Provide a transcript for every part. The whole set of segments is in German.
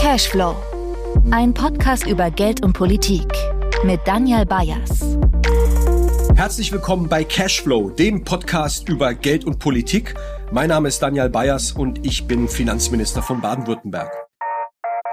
Cashflow. Ein Podcast über Geld und Politik mit Daniel Bayers. Herzlich willkommen bei Cashflow, dem Podcast über Geld und Politik. Mein Name ist Daniel Bayers und ich bin Finanzminister von Baden-Württemberg.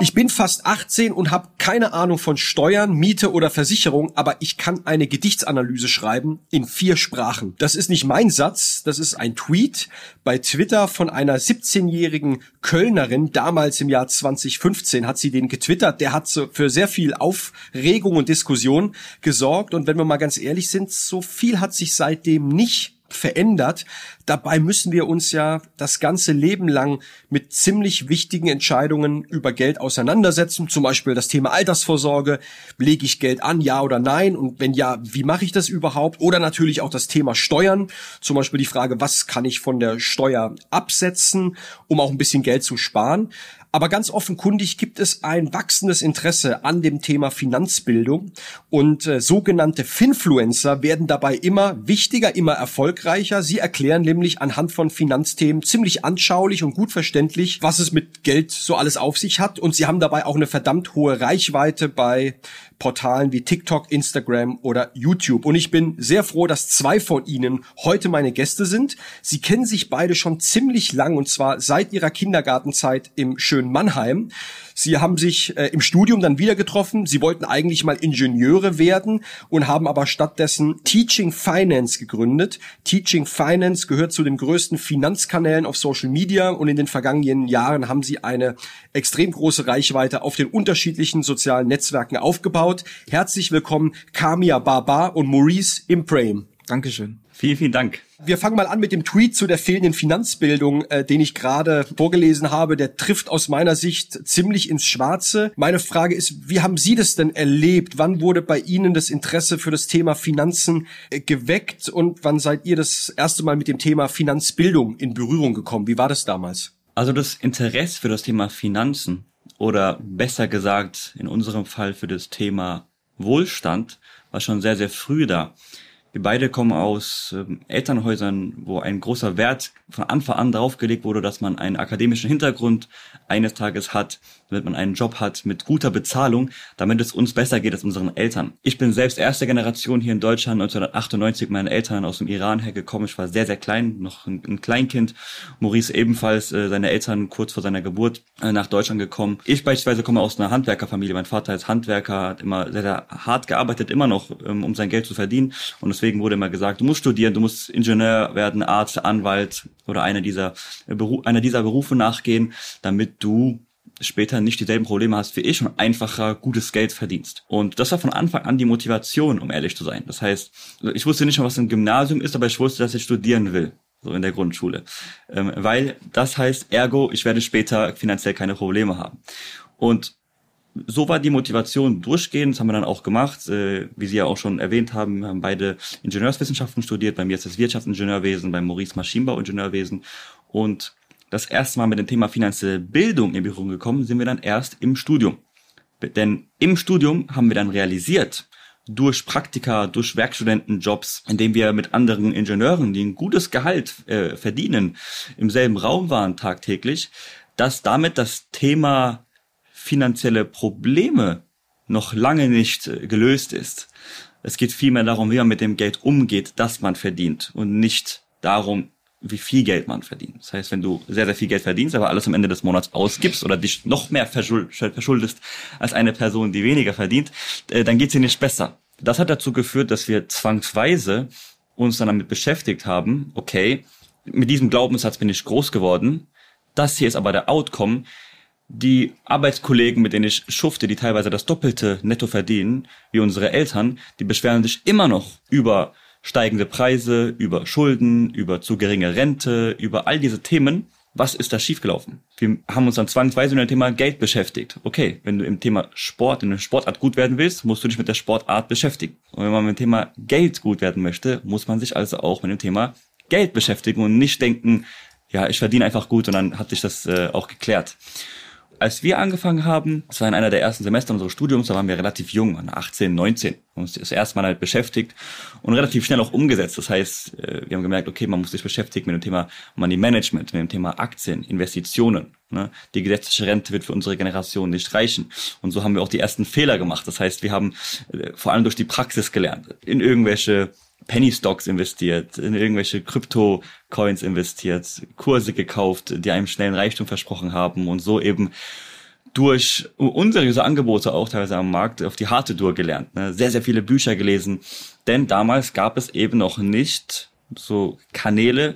Ich bin fast 18 und habe keine Ahnung von Steuern, Miete oder Versicherung, aber ich kann eine Gedichtsanalyse schreiben in vier Sprachen. Das ist nicht mein Satz, das ist ein Tweet bei Twitter von einer 17-jährigen Kölnerin. Damals im Jahr 2015 hat sie den getwittert. Der hat für sehr viel Aufregung und Diskussion gesorgt. Und wenn wir mal ganz ehrlich sind, so viel hat sich seitdem nicht verändert. Dabei müssen wir uns ja das ganze Leben lang mit ziemlich wichtigen Entscheidungen über Geld auseinandersetzen. Zum Beispiel das Thema Altersvorsorge. Lege ich Geld an, ja oder nein? Und wenn ja, wie mache ich das überhaupt? Oder natürlich auch das Thema Steuern. Zum Beispiel die Frage, was kann ich von der Steuer absetzen, um auch ein bisschen Geld zu sparen? Aber ganz offenkundig gibt es ein wachsendes Interesse an dem Thema Finanzbildung und äh, sogenannte Finfluencer werden dabei immer wichtiger, immer erfolgreicher. Sie erklären nämlich anhand von Finanzthemen ziemlich anschaulich und gut verständlich, was es mit Geld so alles auf sich hat und sie haben dabei auch eine verdammt hohe Reichweite bei Portalen wie TikTok, Instagram oder YouTube. Und ich bin sehr froh, dass zwei von Ihnen heute meine Gäste sind. Sie kennen sich beide schon ziemlich lang und zwar seit ihrer Kindergartenzeit im schönen Mannheim. Sie haben sich äh, im Studium dann wieder getroffen. Sie wollten eigentlich mal Ingenieure werden und haben aber stattdessen Teaching Finance gegründet. Teaching Finance gehört zu den größten Finanzkanälen auf Social Media und in den vergangenen Jahren haben sie eine extrem große Reichweite auf den unterschiedlichen sozialen Netzwerken aufgebaut. Herzlich willkommen Kamia Baba und Maurice Imprame. Dankeschön. Vielen, vielen Dank. Wir fangen mal an mit dem Tweet zu der fehlenden Finanzbildung, äh, den ich gerade vorgelesen habe. Der trifft aus meiner Sicht ziemlich ins Schwarze. Meine Frage ist, wie haben Sie das denn erlebt? Wann wurde bei Ihnen das Interesse für das Thema Finanzen äh, geweckt und wann seid ihr das erste Mal mit dem Thema Finanzbildung in Berührung gekommen? Wie war das damals? Also das Interesse für das Thema Finanzen oder besser gesagt in unserem Fall für das Thema Wohlstand war schon sehr, sehr früh da. Wir beide kommen aus ähm, Elternhäusern, wo ein großer Wert von Anfang an draufgelegt wurde, dass man einen akademischen Hintergrund eines Tages hat, damit man einen Job hat mit guter Bezahlung, damit es uns besser geht als unseren Eltern. Ich bin selbst erste Generation hier in Deutschland, 1998 meine Eltern aus dem Iran hergekommen. Ich war sehr, sehr klein, noch ein, ein Kleinkind. Maurice ebenfalls, äh, seine Eltern kurz vor seiner Geburt äh, nach Deutschland gekommen. Ich beispielsweise komme aus einer Handwerkerfamilie. Mein Vater ist Handwerker, hat immer sehr, sehr hart gearbeitet, immer noch, ähm, um sein Geld zu verdienen. Und deswegen wurde immer gesagt, du musst studieren, du musst Ingenieur werden, Arzt, Anwalt oder einer dieser, äh, einer dieser Berufe nachgehen, damit du später nicht dieselben Probleme hast wie ich und einfacher gutes Geld verdienst. Und das war von Anfang an die Motivation, um ehrlich zu sein. Das heißt, ich wusste nicht schon, was ein Gymnasium ist, aber ich wusste, dass ich studieren will so in der Grundschule. Ähm, weil das heißt, ergo, ich werde später finanziell keine Probleme haben. Und so war die Motivation durchgehend, das haben wir dann auch gemacht. Äh, wie Sie ja auch schon erwähnt haben, haben beide Ingenieurswissenschaften studiert. Bei mir ist das Wirtschaftsingenieurwesen, bei Maurice Maschinenbauingenieurwesen. Und das erste Mal mit dem Thema finanzielle Bildung in Berührung gekommen sind wir dann erst im Studium. Denn im Studium haben wir dann realisiert, durch Praktika, durch Werkstudentenjobs, indem wir mit anderen Ingenieuren, die ein gutes Gehalt äh, verdienen, im selben Raum waren tagtäglich, dass damit das Thema finanzielle Probleme noch lange nicht äh, gelöst ist. Es geht vielmehr darum, wie man mit dem Geld umgeht, das man verdient und nicht darum, wie viel Geld man verdient. Das heißt, wenn du sehr, sehr viel Geld verdienst, aber alles am Ende des Monats ausgibst oder dich noch mehr verschuldest als eine Person, die weniger verdient, äh, dann geht's dir nicht besser. Das hat dazu geführt, dass wir zwangsweise uns dann damit beschäftigt haben, okay, mit diesem Glaubenssatz bin ich groß geworden, das hier ist aber der Outcome, die Arbeitskollegen, mit denen ich schufte, die teilweise das Doppelte netto verdienen, wie unsere Eltern, die beschweren sich immer noch über steigende Preise, über Schulden, über zu geringe Rente, über all diese Themen. Was ist da schiefgelaufen? Wir haben uns dann zwangsweise mit dem Thema Geld beschäftigt. Okay, wenn du im Thema Sport, in der Sportart gut werden willst, musst du dich mit der Sportart beschäftigen. Und wenn man mit dem Thema Geld gut werden möchte, muss man sich also auch mit dem Thema Geld beschäftigen und nicht denken, ja, ich verdiene einfach gut und dann hat sich das äh, auch geklärt. Als wir angefangen haben, das war in einer der ersten Semester unseres Studiums, da waren wir relativ jung, 18, 19, uns das erste Mal halt beschäftigt und relativ schnell auch umgesetzt. Das heißt, äh, wir haben gemerkt, okay, man muss sich beschäftigen mit dem Thema Money Management, mit dem Thema Aktien, Investitionen. Ne? Die gesetzliche Rente wird für unsere Generation nicht reichen. Und so haben wir auch die ersten Fehler gemacht. Das heißt, wir haben äh, vor allem durch die Praxis gelernt, in irgendwelche Penny Stocks investiert, in irgendwelche Krypto-Coins investiert, Kurse gekauft, die einem schnellen Reichtum versprochen haben und so eben durch unseriöse Angebote auch teilweise am Markt auf die harte Tour gelernt. Ne? Sehr, sehr viele Bücher gelesen. Denn damals gab es eben noch nicht so Kanäle,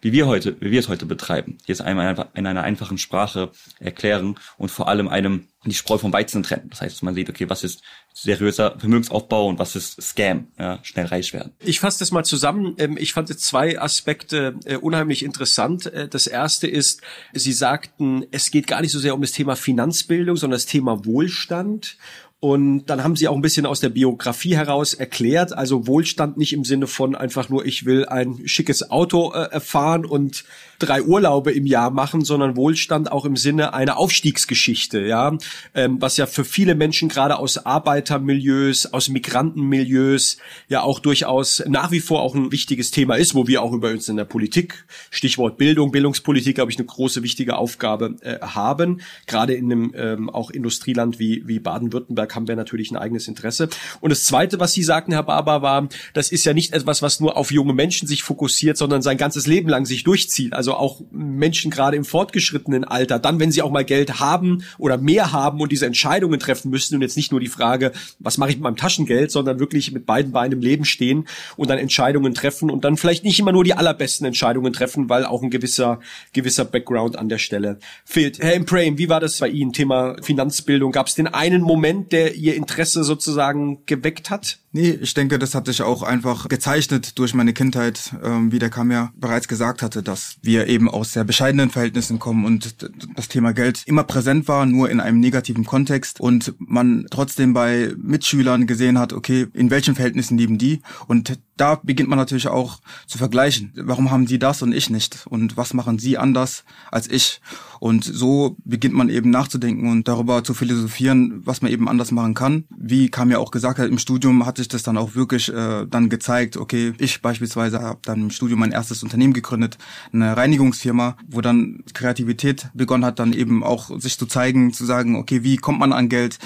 wie wir heute, wie wir es heute betreiben, es einmal in einer einfachen Sprache erklären und vor allem einem die Spreu vom Weizen trennen. Das heißt, man sieht, okay, was ist seriöser Vermögensaufbau und was ist Scam, ja, schnell reich werden. Ich fasse das mal zusammen. Ähm, ich fand zwei Aspekte äh, unheimlich interessant. Äh, das erste ist, Sie sagten, es geht gar nicht so sehr um das Thema Finanzbildung, sondern das Thema Wohlstand. Und dann haben sie auch ein bisschen aus der Biografie heraus erklärt, also Wohlstand nicht im Sinne von einfach nur, ich will ein schickes Auto äh, fahren und drei Urlaube im Jahr machen, sondern Wohlstand auch im Sinne einer Aufstiegsgeschichte, ja, ähm, was ja für viele Menschen gerade aus Arbeitermilieus, aus Migrantenmilieus ja auch durchaus nach wie vor auch ein wichtiges Thema ist, wo wir auch über uns in der Politik, Stichwort Bildung, Bildungspolitik, glaube ich, eine große wichtige Aufgabe äh, haben, gerade in einem ähm, auch Industrieland wie wie Baden-Württemberg Baden-Württemberg haben wir natürlich ein eigenes Interesse. Und das Zweite, was Sie sagten, Herr Barber, war, das ist ja nicht etwas, was nur auf junge Menschen sich fokussiert, sondern sein ganzes Leben lang sich durchzieht. Also auch Menschen gerade im fortgeschrittenen Alter, dann, wenn sie auch mal Geld haben oder mehr haben und diese Entscheidungen treffen müssen und jetzt nicht nur die Frage, was mache ich mit meinem Taschengeld, sondern wirklich mit beiden Beinen im Leben stehen und dann Entscheidungen treffen und dann vielleicht nicht immer nur die allerbesten Entscheidungen treffen, weil auch ein gewisser, gewisser Background an der Stelle fehlt. Herr Imprame, wie war das bei Ihnen? Thema Finanzbildung. Gab es den einen Moment, der ihr Interesse sozusagen geweckt hat? Nee, ich denke, das hat sich auch einfach gezeichnet durch meine Kindheit, ähm, wie der Kam ja bereits gesagt hatte, dass wir eben aus sehr bescheidenen Verhältnissen kommen und das Thema Geld immer präsent war, nur in einem negativen Kontext und man trotzdem bei Mitschülern gesehen hat, okay, in welchen Verhältnissen leben die und da beginnt man natürlich auch zu vergleichen. Warum haben die das und ich nicht? Und was machen sie anders als ich? Und so beginnt man eben nachzudenken und darüber zu philosophieren, was man eben anders machen kann. Wie Kam ja auch gesagt hat, im Studium hatte ich das dann auch wirklich äh, dann gezeigt. Okay, ich beispielsweise habe dann im Studium mein erstes Unternehmen gegründet, eine Reinigungsfirma, wo dann Kreativität begonnen hat, dann eben auch sich zu zeigen, zu sagen, okay, wie kommt man an Geld?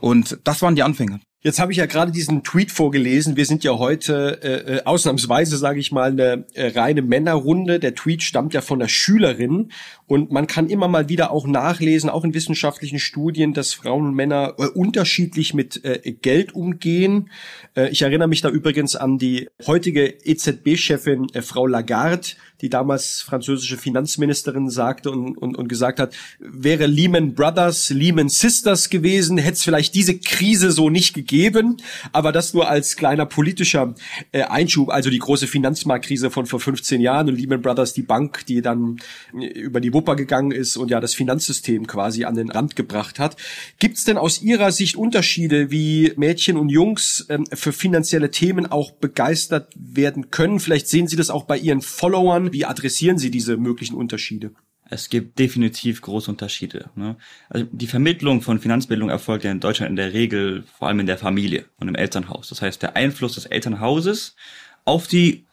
Und das waren die Anfänge. Jetzt habe ich ja gerade diesen Tweet vorgelesen. Wir sind ja heute äh, äh ausnahmsweise, sage ich mal, eine äh, reine Männerrunde. Der Tweet stammt ja von der Schülerin und man kann immer mal wieder auch nachlesen, auch in wissenschaftlichen Studien, dass Frauen und Männer äh, unterschiedlich mit äh, Geld umgehen. Äh, ich erinnere mich da übrigens an die heutige EZB-Chefin äh, Frau Lagarde, die damals französische Finanzministerin sagte und, und, und gesagt hat, wäre Lehman Brothers, Lehman Sisters gewesen, hätte es vielleicht diese Krise so nicht gegeben. Aber das nur als kleiner politischer äh, Einschub, also die große Finanzmarktkrise von vor 15 Jahren und Lehman Brothers, die Bank, die dann äh, über die Wupper gegangen ist und ja das Finanzsystem quasi an den Rand gebracht hat. Gibt es denn aus Ihrer Sicht Unterschiede, wie Mädchen und Jungs ähm, für finanzielle Themen auch begeistert werden können? Vielleicht sehen Sie das auch bei Ihren Followern wie adressieren Sie diese möglichen Unterschiede? Es gibt definitiv große Unterschiede. Ne? Also die Vermittlung von Finanzbildung erfolgt ja in Deutschland in der Regel vor allem in der Familie und im Elternhaus. Das heißt, der Einfluss des Elternhauses auf die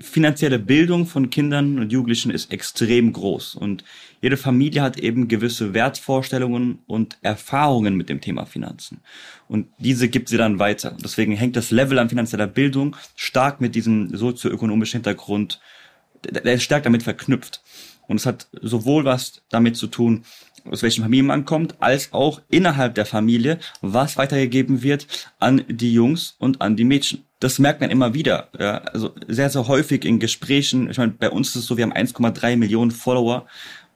finanzielle Bildung von Kindern und Jugendlichen ist extrem groß. Und jede Familie hat eben gewisse Wertvorstellungen und Erfahrungen mit dem Thema Finanzen. Und diese gibt sie dann weiter. Deswegen hängt das Level an finanzieller Bildung stark mit diesem sozioökonomischen Hintergrund der ist stark damit verknüpft. Und es hat sowohl was damit zu tun, aus welchen Familien man kommt, als auch innerhalb der Familie, was weitergegeben wird an die Jungs und an die Mädchen. Das merkt man immer wieder. Ja, also sehr, sehr häufig in Gesprächen. Ich meine, bei uns ist es so, wir haben 1,3 Millionen Follower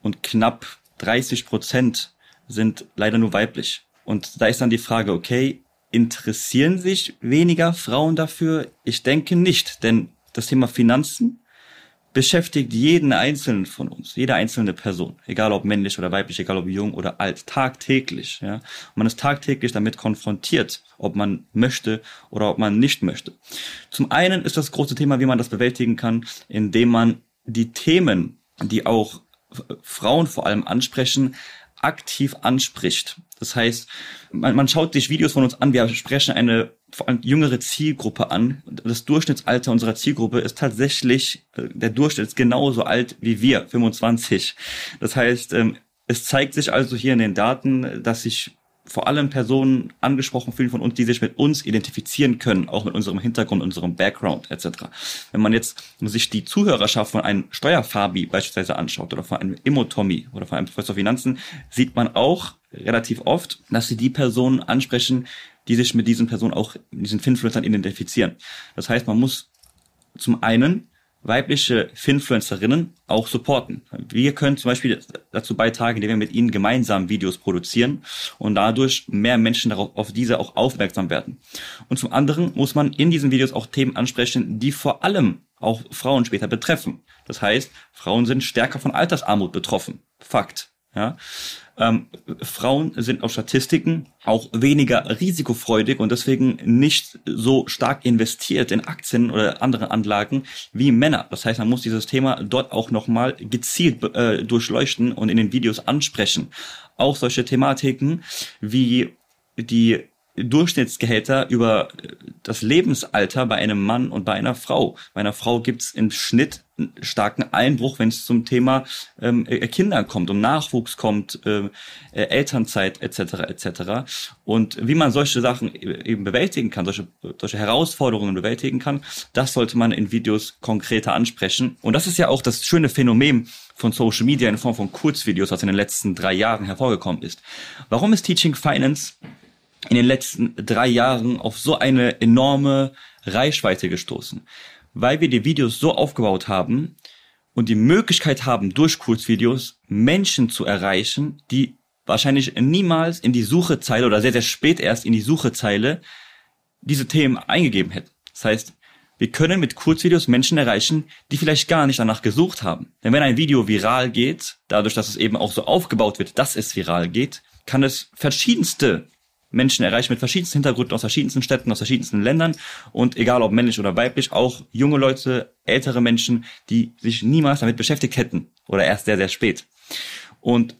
und knapp 30 Prozent sind leider nur weiblich. Und da ist dann die Frage, okay, interessieren sich weniger Frauen dafür? Ich denke nicht, denn das Thema Finanzen beschäftigt jeden einzelnen von uns, jede einzelne Person, egal ob männlich oder weiblich, egal ob jung oder alt, tagtäglich. Ja? Man ist tagtäglich damit konfrontiert, ob man möchte oder ob man nicht möchte. Zum einen ist das große Thema, wie man das bewältigen kann, indem man die Themen, die auch Frauen vor allem ansprechen, aktiv anspricht. Das heißt, man, man schaut sich Videos von uns an, wir sprechen eine vor allem jüngere Zielgruppe an. Das Durchschnittsalter unserer Zielgruppe ist tatsächlich, äh, der Durchschnitt ist genauso alt wie wir, 25. Das heißt, ähm, es zeigt sich also hier in den Daten, dass sich vor allem Personen angesprochen fühlen von uns, die sich mit uns identifizieren können, auch mit unserem Hintergrund, unserem Background etc. Wenn man jetzt sich die Zuhörerschaft von einem Steuerfabi beispielsweise anschaut oder von einem Immotommy oder von einem Professor Finanzen, sieht man auch relativ oft, dass sie die Personen ansprechen, die sich mit diesen Personen auch, diesen Finfluencern identifizieren. Das heißt, man muss zum einen weibliche Finfluencerinnen auch supporten. Wir können zum Beispiel dazu beitragen, indem wir mit ihnen gemeinsam Videos produzieren und dadurch mehr Menschen darauf, auf diese auch aufmerksam werden. Und zum anderen muss man in diesen Videos auch Themen ansprechen, die vor allem auch Frauen später betreffen. Das heißt, Frauen sind stärker von Altersarmut betroffen. Fakt. Ja. Ähm, Frauen sind auf Statistiken auch weniger risikofreudig und deswegen nicht so stark investiert in Aktien oder andere Anlagen wie Männer. Das heißt, man muss dieses Thema dort auch nochmal gezielt äh, durchleuchten und in den Videos ansprechen. Auch solche Thematiken wie die Durchschnittsgehälter über das Lebensalter bei einem Mann und bei einer Frau. Bei einer Frau gibt's im Schnitt starken Einbruch, wenn es zum Thema ähm, äh, Kinder kommt, um Nachwuchs kommt, äh, äh, Elternzeit etc. etc. Und wie man solche Sachen e-, eben bewältigen kann, solche, solche Herausforderungen bewältigen kann, das sollte man in Videos konkreter ansprechen. Und das ist ja auch das schöne Phänomen von Social Media in Form von Kurzvideos, was in den letzten drei Jahren hervorgekommen ist. Warum ist Teaching Finance in den letzten drei Jahren auf so eine enorme Reichweite gestoßen, weil wir die Videos so aufgebaut haben und die Möglichkeit haben, durch Kurzvideos Menschen zu erreichen, die wahrscheinlich niemals in die Suchezeile oder sehr, sehr spät erst in die Suchezeile diese Themen eingegeben hätten. Das heißt, wir können mit Kurzvideos Menschen erreichen, die vielleicht gar nicht danach gesucht haben. Denn wenn ein Video viral geht, dadurch, dass es eben auch so aufgebaut wird, dass es viral geht, kann es verschiedenste Menschen erreichen mit verschiedensten Hintergründen aus verschiedensten Städten, aus verschiedensten Ländern und egal ob männlich oder weiblich, auch junge Leute, ältere Menschen, die sich niemals damit beschäftigt hätten oder erst sehr, sehr spät. Und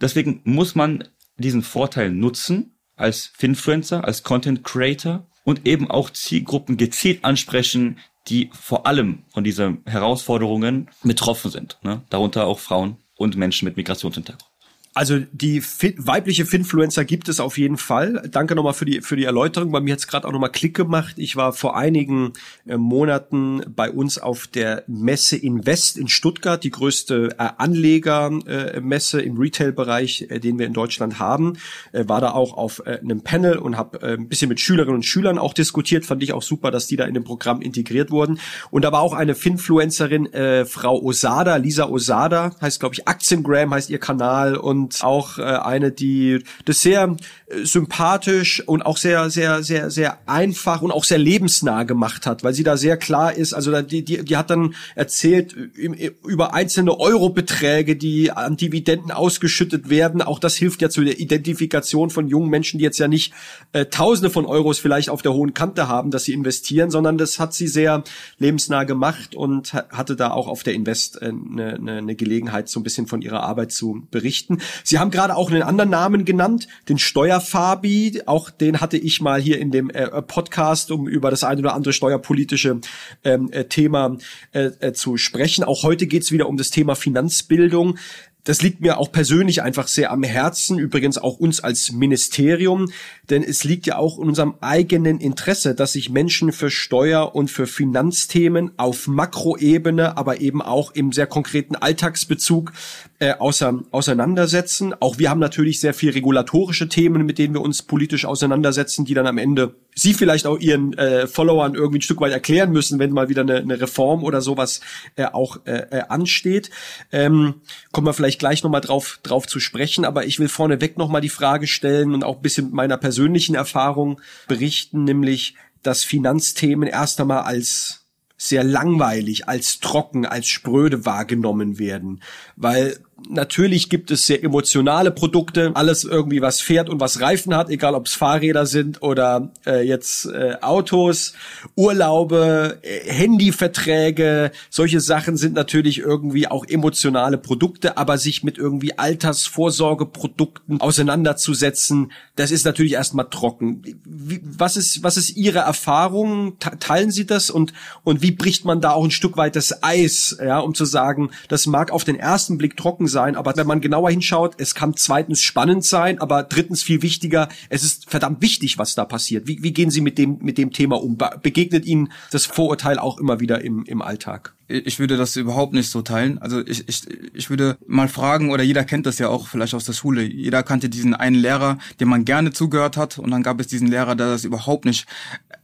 deswegen muss man diesen Vorteil nutzen als Finfluencer, als Content Creator und eben auch Zielgruppen gezielt ansprechen, die vor allem von diesen Herausforderungen betroffen sind. Ne? Darunter auch Frauen und Menschen mit Migrationshintergrund. Also die fin weibliche Finfluencer gibt es auf jeden Fall. Danke nochmal für die für die Erläuterung. Bei mir hat es gerade auch nochmal Klick gemacht. Ich war vor einigen äh, Monaten bei uns auf der Messe Invest in Stuttgart, die größte äh, Anlegermesse äh, im Retail-Bereich, äh, den wir in Deutschland haben. Äh, war da auch auf äh, einem Panel und habe ein bisschen mit Schülerinnen und Schülern auch diskutiert. Fand ich auch super, dass die da in dem Programm integriert wurden. Und da war auch eine Finfluencerin, Frau Osada, Lisa Osada, heißt glaube ich Aktiengram, heißt ihr Kanal und und auch äh, eine, die das sehr äh, sympathisch und auch sehr, sehr, sehr, sehr einfach und auch sehr lebensnah gemacht hat, weil sie da sehr klar ist. Also die, die, die hat dann erzählt über einzelne Eurobeträge, die an Dividenden ausgeschüttet werden. Auch das hilft ja zu der Identifikation von jungen Menschen, die jetzt ja nicht äh, Tausende von Euros vielleicht auf der hohen Kante haben, dass sie investieren, sondern das hat sie sehr lebensnah gemacht und hatte da auch auf der Invest eine, eine, eine Gelegenheit, so ein bisschen von ihrer Arbeit zu berichten. Sie haben gerade auch einen anderen Namen genannt, den Steuerfabi. Auch den hatte ich mal hier in dem äh, Podcast, um über das eine oder andere steuerpolitische ähm, äh, Thema äh, äh, zu sprechen. Auch heute geht's wieder um das Thema Finanzbildung das liegt mir auch persönlich einfach sehr am Herzen, übrigens auch uns als Ministerium, denn es liegt ja auch in unserem eigenen Interesse, dass sich Menschen für Steuer- und für Finanzthemen auf Makroebene, aber eben auch im sehr konkreten Alltagsbezug äh, außer, auseinandersetzen. Auch wir haben natürlich sehr viel regulatorische Themen, mit denen wir uns politisch auseinandersetzen, die dann am Ende Sie vielleicht auch Ihren äh, Followern irgendwie ein Stück weit erklären müssen, wenn mal wieder eine, eine Reform oder sowas äh, auch äh, äh, ansteht. Ähm, kommen wir vielleicht gleich nochmal drauf, drauf zu sprechen, aber ich will vorneweg nochmal die Frage stellen und auch ein bisschen meiner persönlichen Erfahrung berichten, nämlich, dass Finanzthemen erst einmal als sehr langweilig, als trocken, als spröde wahrgenommen werden. Weil natürlich gibt es sehr emotionale Produkte, alles irgendwie was fährt und was Reifen hat, egal ob es Fahrräder sind oder äh, jetzt äh, Autos, Urlaube, äh, Handyverträge, solche Sachen sind natürlich irgendwie auch emotionale Produkte, aber sich mit irgendwie Altersvorsorgeprodukten auseinanderzusetzen, das ist natürlich erstmal trocken. Wie, was ist was ist Ihre Erfahrung? Teilen Sie das und und wie bricht man da auch ein Stück weit das Eis, ja, um zu sagen, das mag auf den ersten Blick trocken sein, aber wenn man genauer hinschaut, es kann zweitens spannend sein, aber drittens viel wichtiger, es ist verdammt wichtig, was da passiert. Wie, wie gehen Sie mit dem, mit dem Thema um? Begegnet Ihnen das Vorurteil auch immer wieder im, im Alltag? ich würde das überhaupt nicht so teilen. Also ich, ich, ich würde mal fragen, oder jeder kennt das ja auch vielleicht aus der Schule. Jeder kannte diesen einen Lehrer, dem man gerne zugehört hat, und dann gab es diesen Lehrer, der das überhaupt nicht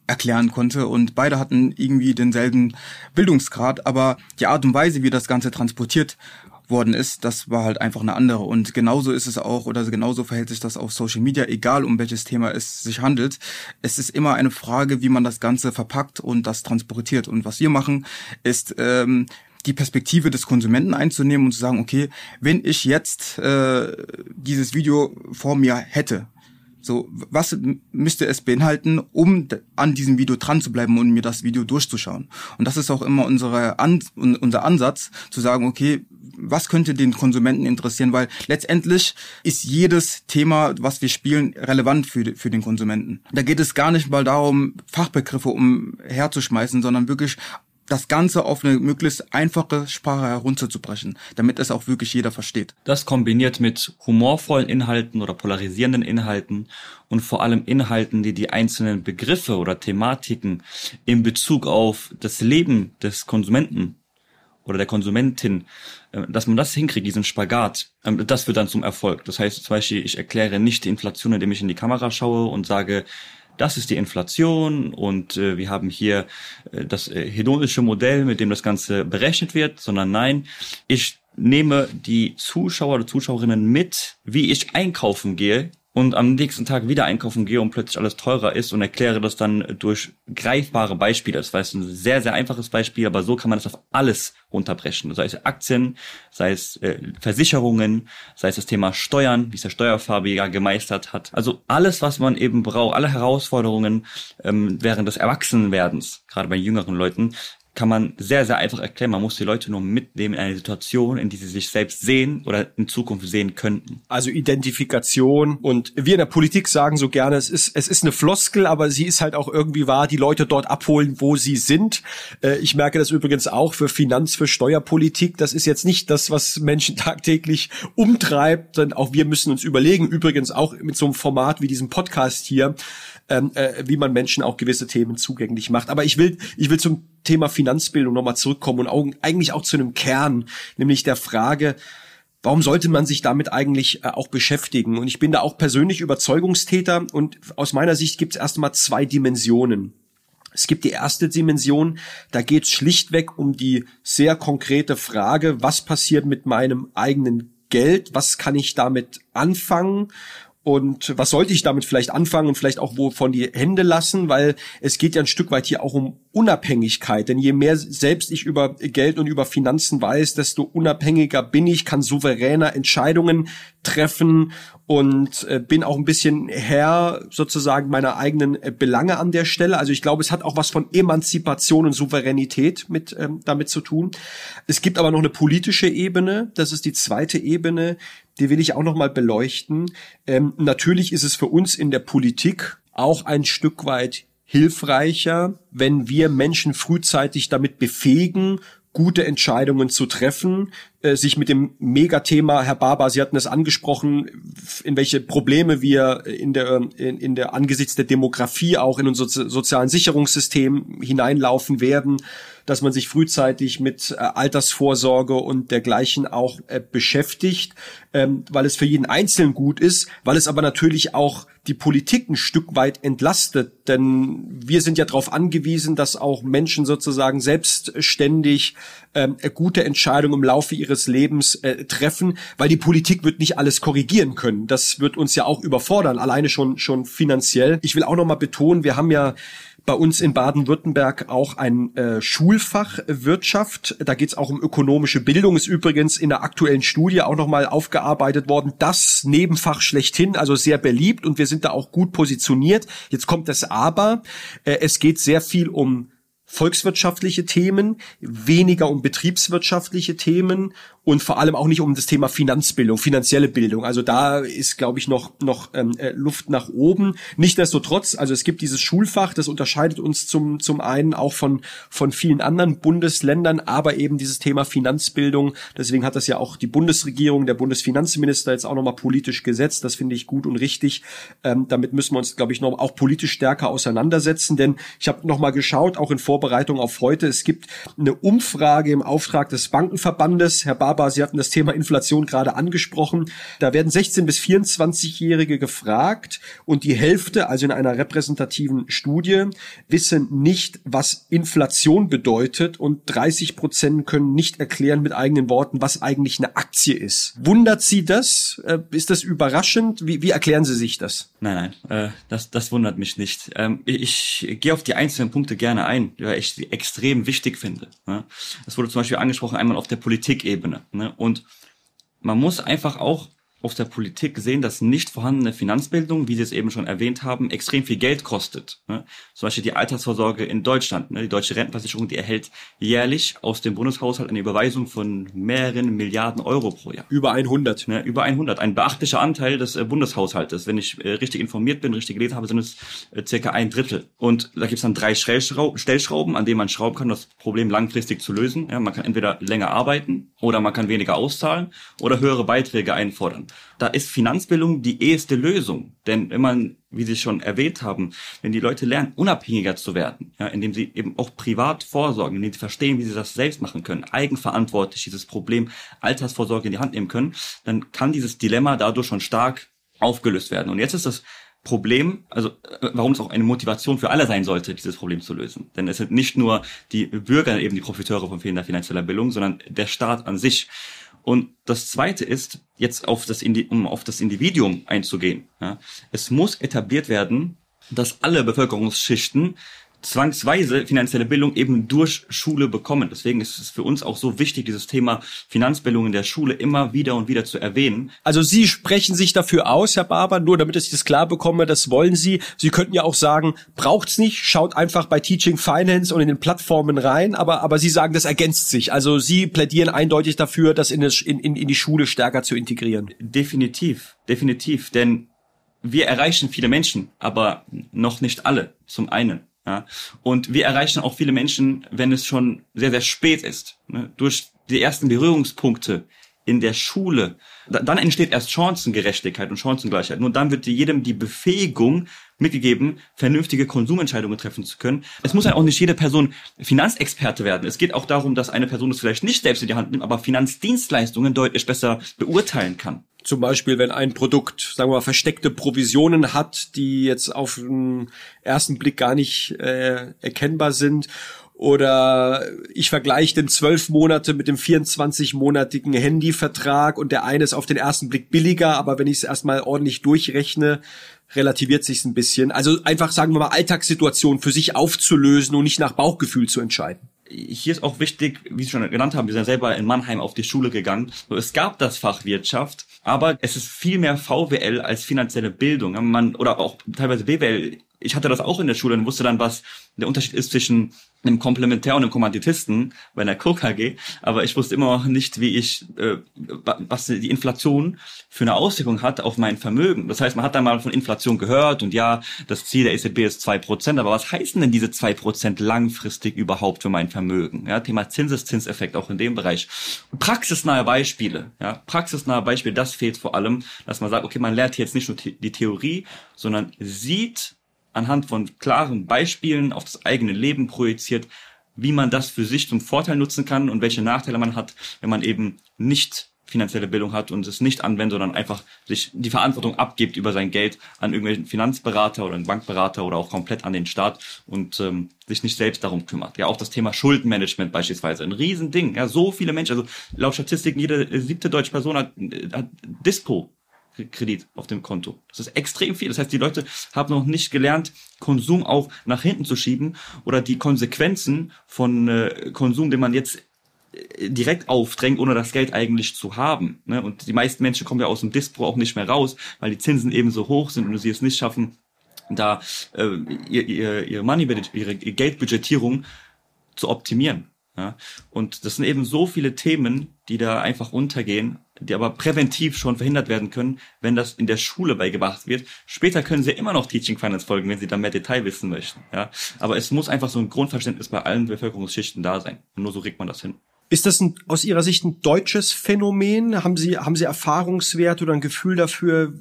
erklären konnte und beide hatten irgendwie denselben Bildungsgrad, aber die Art und Weise, wie das Ganze transportiert worden ist, das war halt einfach eine andere. Und genauso ist es auch, oder genauso verhält sich das auf Social Media, egal um welches Thema es sich handelt. Es ist immer eine Frage, wie man das Ganze verpackt und das transportiert. Und was wir machen, ist ähm, die Perspektive des Konsumenten einzunehmen und zu sagen, okay, wenn ich jetzt äh, dieses Video vor mir hätte, so, was müsste es beinhalten, um an diesem Video dran zu bleiben und mir das Video durchzuschauen? Und das ist auch immer unsere An unser Ansatz, zu sagen, okay, was könnte den Konsumenten interessieren? Weil letztendlich ist jedes Thema, was wir spielen, relevant für, für den Konsumenten. Da geht es gar nicht mal darum, Fachbegriffe umherzuschmeißen, sondern wirklich das Ganze auf eine möglichst einfache Sprache herunterzubrechen, damit es auch wirklich jeder versteht. Das kombiniert mit humorvollen Inhalten oder polarisierenden Inhalten und vor allem Inhalten, die die einzelnen Begriffe oder Thematiken in Bezug auf das Leben des Konsumenten oder der Konsumentin, äh, dass man das hinkriegt, diesen Spagat, ähm, das wird dann zum Erfolg. Das heißt zum Beispiel, ich erkläre nicht die Inflation, indem ich in die Kamera schaue und sage, das ist die Inflation und äh, wir haben hier äh, das äh, hedonische Modell, mit dem das Ganze berechnet wird, sondern nein, ich nehme die Zuschauer oder Zuschauerinnen mit, wie ich einkaufen gehe und am nächsten Tag wieder einkaufen gehe und plötzlich alles teurer ist und erkläre das dann durch greifbare Beispiele. Das war jetzt ein sehr, sehr einfaches Beispiel, aber so kann man das auf alles runterbrechen. Sei es Aktien, sei es äh, Versicherungen, sei es das Thema Steuern, wie es der Steuerfarbiger gemeistert hat. Also alles, was man eben braucht, alle Herausforderungen ähm, während des Erwachsenwerdens, gerade bei jüngeren Leuten, kann man sehr, sehr einfach erklären. Man muss die Leute nur mitnehmen in eine Situation, in die sie sich selbst sehen oder in Zukunft sehen könnten. Also Identifikation und wir in der Politik sagen so gerne, es ist, es ist eine Floskel, aber sie ist halt auch irgendwie wahr, die Leute dort abholen, wo sie sind. Äh, ich merke das übrigens auch für Finanz, für Steuerpolitik. Das ist jetzt nicht das, was Menschen tagtäglich umtreibt, denn auch wir müssen uns überlegen, übrigens auch mit so einem Format wie diesem Podcast hier, ähm, äh, wie man Menschen auch gewisse Themen zugänglich macht. Aber ich will, ich will zum Thema Finanzbildung nochmal zurückkommen und eigentlich auch zu einem Kern, nämlich der Frage, Warum sollte man sich damit eigentlich äh, auch beschäftigen? Und ich bin da auch persönlich Überzeugungstäter und aus meiner Sicht gibt es erstmal zwei Dimensionen. Es gibt die erste Dimension, da geht es schlichtweg um die sehr konkrete Frage, was passiert mit meinem eigenen Geld, was kann ich damit anfangen und was sollte ich damit vielleicht anfangen und vielleicht auch wovon die Hände lassen, weil es geht ja ein Stück weit hier auch um Unabhängigkeit. Denn je mehr selbst ich über Geld und über Finanzen weiß, desto unabhängiger bin ich, kann souveräner Entscheidungen treffen und äh, bin auch ein bisschen Herr sozusagen meiner eigenen äh, Belange an der Stelle. Also ich glaube, es hat auch was von Emanzipation und Souveränität mit ähm, damit zu tun. Es gibt aber noch eine politische Ebene. Das ist die zweite Ebene, die will ich auch noch mal beleuchten. Ähm, natürlich ist es für uns in der Politik auch ein Stück weit hilfreicher, wenn wir Menschen frühzeitig damit befähigen, gute Entscheidungen zu treffen, äh, sich mit dem Megathema, Herr Barber, Sie hatten es angesprochen, in welche Probleme wir in der, in, in der angesichts der Demografie auch in unser sozialen Sicherungssystem hineinlaufen werden, dass man sich frühzeitig mit äh, Altersvorsorge und dergleichen auch äh, beschäftigt, ähm, weil es für jeden Einzelnen gut ist, weil es aber natürlich auch die Politik ein Stück weit entlastet, denn wir sind ja darauf angewiesen, dass auch Menschen sozusagen selbstständig ähm, gute Entscheidungen im Laufe ihres Lebens äh, treffen, weil die Politik wird nicht alles korrigieren können. Das wird uns ja auch überfordern, alleine schon schon finanziell. Ich will auch noch mal betonen, wir haben ja bei uns in Baden-Württemberg auch ein äh, Schulfach Wirtschaft. Da geht es auch um ökonomische Bildung. Ist übrigens in der aktuellen Studie auch nochmal aufgearbeitet worden. Das Nebenfach schlechthin, also sehr beliebt und wir sind da auch gut positioniert. Jetzt kommt das Aber. Äh, es geht sehr viel um volkswirtschaftliche Themen, weniger um betriebswirtschaftliche Themen und vor allem auch nicht um das Thema Finanzbildung, finanzielle Bildung. Also da ist, glaube ich, noch noch ähm, äh, Luft nach oben. Nichtsdestotrotz, also es gibt dieses Schulfach, das unterscheidet uns zum zum einen auch von von vielen anderen Bundesländern, aber eben dieses Thema Finanzbildung. Deswegen hat das ja auch die Bundesregierung, der Bundesfinanzminister jetzt auch nochmal politisch gesetzt. Das finde ich gut und richtig. Ähm, damit müssen wir uns, glaube ich, noch auch politisch stärker auseinandersetzen. Denn ich habe noch mal geschaut, auch in Vorbereitung auf heute. Es gibt eine Umfrage im Auftrag des Bankenverbandes. Herr Bar aber Sie hatten das Thema Inflation gerade angesprochen. Da werden 16 bis 24-Jährige gefragt und die Hälfte, also in einer repräsentativen Studie, wissen nicht, was Inflation bedeutet und 30 Prozent können nicht erklären mit eigenen Worten, was eigentlich eine Aktie ist. Wundert Sie das? Äh, ist das überraschend? Wie, wie erklären Sie sich das? Nein, nein, äh, das, das wundert mich nicht. Ähm, ich gehe auf die einzelnen Punkte gerne ein, ich sie extrem wichtig finde. Ne? Das wurde zum Beispiel angesprochen einmal auf der Politikebene. Ne? Und man muss einfach auch aus der Politik sehen, dass nicht vorhandene Finanzbildung, wie Sie es eben schon erwähnt haben, extrem viel Geld kostet. Ne? Zum Beispiel die Altersvorsorge in Deutschland. Ne? Die deutsche Rentenversicherung, die erhält jährlich aus dem Bundeshaushalt eine Überweisung von mehreren Milliarden Euro pro Jahr. Über 100. Ne? Über 100. Ein beachtlicher Anteil des äh, Bundeshaushaltes. Wenn ich äh, richtig informiert bin, richtig gelesen habe, sind es äh, circa ein Drittel. Und da gibt es dann drei Stellschrauben, an denen man schrauben kann, das Problem langfristig zu lösen. Ja, man kann entweder länger arbeiten oder man kann weniger auszahlen oder höhere Beiträge einfordern. Da ist Finanzbildung die eheste Lösung. Denn wenn man, wie Sie schon erwähnt haben, wenn die Leute lernen, unabhängiger zu werden, ja, indem sie eben auch privat vorsorgen, indem sie verstehen, wie sie das selbst machen können, eigenverantwortlich dieses Problem Altersvorsorge in die Hand nehmen können, dann kann dieses Dilemma dadurch schon stark aufgelöst werden. Und jetzt ist das Problem, also äh, warum es auch eine Motivation für alle sein sollte, dieses Problem zu lösen. Denn es sind nicht nur die Bürger eben die Profiteure von fehlender finanzieller Bildung, sondern der Staat an sich. Und das Zweite ist, jetzt auf das, um auf das Individuum einzugehen. Ja, es muss etabliert werden, dass alle Bevölkerungsschichten zwangsweise finanzielle Bildung eben durch Schule bekommen. Deswegen ist es für uns auch so wichtig, dieses Thema Finanzbildung in der Schule immer wieder und wieder zu erwähnen. Also Sie sprechen sich dafür aus, Herr Barber, nur damit ich das klar bekomme, das wollen Sie. Sie könnten ja auch sagen, braucht's nicht, schaut einfach bei Teaching Finance und in den Plattformen rein, aber, aber Sie sagen, das ergänzt sich. Also Sie plädieren eindeutig dafür, das in, in, in die Schule stärker zu integrieren. Definitiv, definitiv, denn wir erreichen viele Menschen, aber noch nicht alle, zum einen. Ja? Und wir erreichen auch viele Menschen, wenn es schon sehr, sehr spät ist. Ne? Durch die ersten Berührungspunkte in der Schule. Dann entsteht erst Chancengerechtigkeit und Chancengleichheit. Nur dann wird jedem die Befähigung mitgegeben, vernünftige Konsumentscheidungen treffen zu können. Es muss ja auch nicht jede Person Finanzexperte werden. Es geht auch darum, dass eine Person es vielleicht nicht selbst in die Hand nimmt, aber Finanzdienstleistungen deutlich besser beurteilen kann zum Beispiel, wenn ein Produkt, sagen wir mal, versteckte Provisionen hat, die jetzt auf den ersten Blick gar nicht äh, erkennbar sind. Oder ich vergleiche den zwölf Monate mit dem 24-monatigen Handyvertrag und der eine ist auf den ersten Blick billiger, aber wenn ich es erstmal ordentlich durchrechne, relativiert sich's ein bisschen. Also einfach, sagen wir mal, Alltagssituationen für sich aufzulösen und nicht nach Bauchgefühl zu entscheiden hier ist auch wichtig, wie Sie schon genannt haben, wir sind selber in Mannheim auf die Schule gegangen. Es gab das Fach Wirtschaft, aber es ist viel mehr VWL als finanzielle Bildung. Man, oder auch teilweise BWL. Ich hatte das auch in der Schule und wusste dann, was der Unterschied ist zwischen einem Komplementär und einem Kommanditisten bei einer KKG, aber ich wusste immer noch nicht, wie ich, äh, was die Inflation für eine Auswirkung hat auf mein Vermögen. Das heißt, man hat dann mal von Inflation gehört und ja, das Ziel der EZB ist zwei Prozent, aber was heißen denn diese zwei Prozent langfristig überhaupt für mein Vermögen? Ja, Thema Zinseszinseffekt auch in dem Bereich. Praxisnahe Beispiele, ja, praxisnahe Beispiele, das fehlt vor allem, dass man sagt, okay, man lernt jetzt nicht nur die Theorie, sondern sieht anhand von klaren Beispielen auf das eigene Leben projiziert, wie man das für sich zum Vorteil nutzen kann und welche Nachteile man hat, wenn man eben nicht finanzielle Bildung hat und es nicht anwendet, sondern einfach sich die Verantwortung abgibt über sein Geld an irgendwelchen Finanzberater oder einen Bankberater oder auch komplett an den Staat und ähm, sich nicht selbst darum kümmert. Ja, auch das Thema Schuldenmanagement beispielsweise, ein Riesending. Ja, so viele Menschen, also laut Statistiken, jede siebte deutsche Person hat, hat Dispo Kredit auf dem Konto. Das ist extrem viel. Das heißt, die Leute haben noch nicht gelernt, Konsum auch nach hinten zu schieben oder die Konsequenzen von äh, Konsum, den man jetzt äh, direkt aufdrängt, ohne das Geld eigentlich zu haben. Ne? Und die meisten Menschen kommen ja aus dem Dispro auch nicht mehr raus, weil die Zinsen eben so hoch sind und sie es nicht schaffen, da äh, ihr, ihr, ihre Money, ihre Geldbudgetierung zu optimieren. Ja? Und das sind eben so viele Themen, die da einfach untergehen, die aber präventiv schon verhindert werden können, wenn das in der Schule beigebracht wird. Später können sie immer noch Teaching Finance folgen, wenn sie da mehr Detail wissen möchten. Ja? Aber es muss einfach so ein Grundverständnis bei allen Bevölkerungsschichten da sein. Und nur so kriegt man das hin. Ist das ein, aus Ihrer Sicht ein deutsches Phänomen? Haben Sie, haben Sie Erfahrungswert oder ein Gefühl dafür,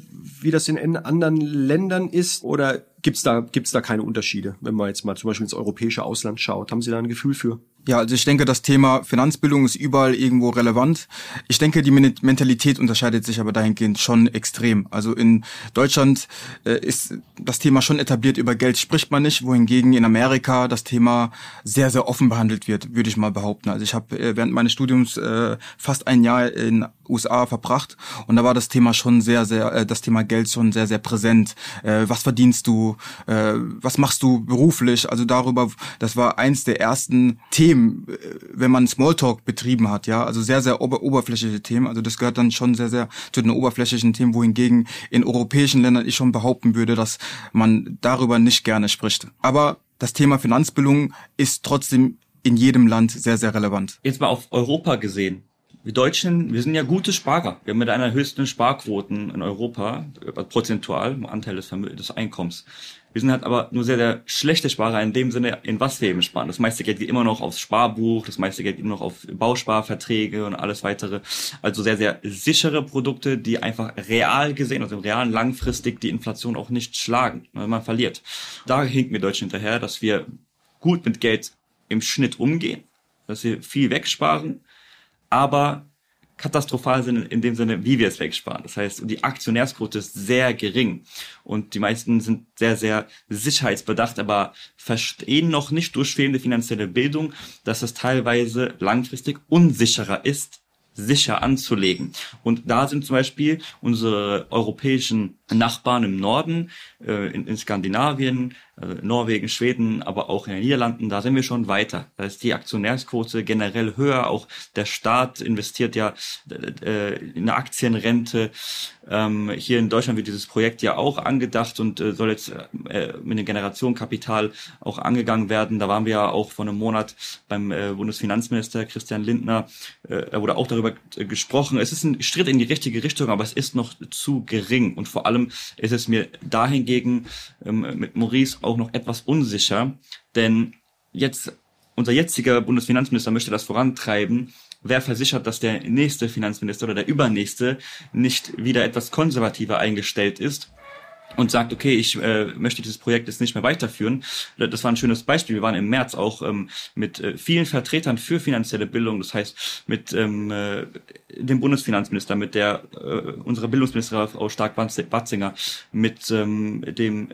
wie das in anderen Ländern ist? Oder gibt's da, gibt's da keine Unterschiede, wenn man jetzt mal zum Beispiel ins europäische Ausland schaut? Haben Sie da ein Gefühl für? Ja, also ich denke, das Thema Finanzbildung ist überall irgendwo relevant. Ich denke, die Mentalität unterscheidet sich aber dahingehend schon extrem. Also in Deutschland äh, ist das Thema schon etabliert, über Geld spricht man nicht, wohingegen in Amerika das Thema sehr, sehr offen behandelt wird, würde ich mal behaupten. Also ich habe äh, während meines Studiums äh, fast ein Jahr in USA verbracht und da war das Thema schon sehr, sehr, äh, das Thema Geld schon sehr, sehr präsent. Äh, was verdienst du? Äh, was machst du beruflich? Also darüber, das war eins der ersten Themen, äh, wenn man Smalltalk betrieben hat, ja, also sehr, sehr ober oberflächliche Themen. Also das gehört dann schon sehr, sehr zu den oberflächlichen Themen, wohingegen in europäischen Ländern ich schon behaupten würde, dass man darüber nicht gerne spricht. Aber das Thema Finanzbildung ist trotzdem in jedem Land sehr, sehr relevant. Jetzt mal auf Europa gesehen. Wir Deutschen, wir sind ja gute Sparer. Wir haben mit einer höchsten Sparquoten in Europa, äh, prozentual, im Anteil des, Vermö des Einkommens. Wir sind halt aber nur sehr, sehr schlechte Sparer in dem Sinne, in was wir eben sparen. Das meiste Geld geht immer noch aufs Sparbuch, das meiste Geld geht immer noch auf Bausparverträge und alles weitere. Also sehr, sehr sichere Produkte, die einfach real gesehen, also im realen langfristig die Inflation auch nicht schlagen, weil man verliert. Da hinken wir Deutschen hinterher, dass wir gut mit Geld im Schnitt umgehen, dass wir viel wegsparen, aber katastrophal sind in dem Sinne, wie wir es wegsparen. Das heißt, die Aktionärsquote ist sehr gering und die meisten sind sehr, sehr sicherheitsbedacht, aber verstehen noch nicht durch fehlende finanzielle Bildung, dass es teilweise langfristig unsicherer ist, sicher anzulegen. Und da sind zum Beispiel unsere europäischen Nachbarn im Norden, äh, in, in Skandinavien, Norwegen, Schweden, aber auch in den Niederlanden, da sind wir schon weiter. Da ist die Aktionärsquote generell höher. Auch der Staat investiert ja äh, in eine Aktienrente. Ähm, hier in Deutschland wird dieses Projekt ja auch angedacht und äh, soll jetzt äh, mit dem Generationenkapital auch angegangen werden. Da waren wir ja auch vor einem Monat beim äh, Bundesfinanzminister Christian Lindner. Äh, da wurde auch darüber äh, gesprochen. Es ist ein Schritt in die richtige Richtung, aber es ist noch zu gering. Und vor allem allem ist es mir dahingegen ähm, mit Maurice auch noch etwas unsicher, denn jetzt unser jetziger Bundesfinanzminister möchte das vorantreiben. Wer versichert, dass der nächste Finanzminister oder der übernächste nicht wieder etwas konservativer eingestellt ist und sagt, okay, ich äh, möchte dieses Projekt jetzt nicht mehr weiterführen. Das war ein schönes Beispiel. Wir waren im März auch ähm, mit äh, vielen Vertretern für finanzielle Bildung, das heißt mit ähm, äh, dem Bundesfinanzminister, mit der äh, unserer Bildungsministerin Frau Stark-Batzinger, mit ähm, dem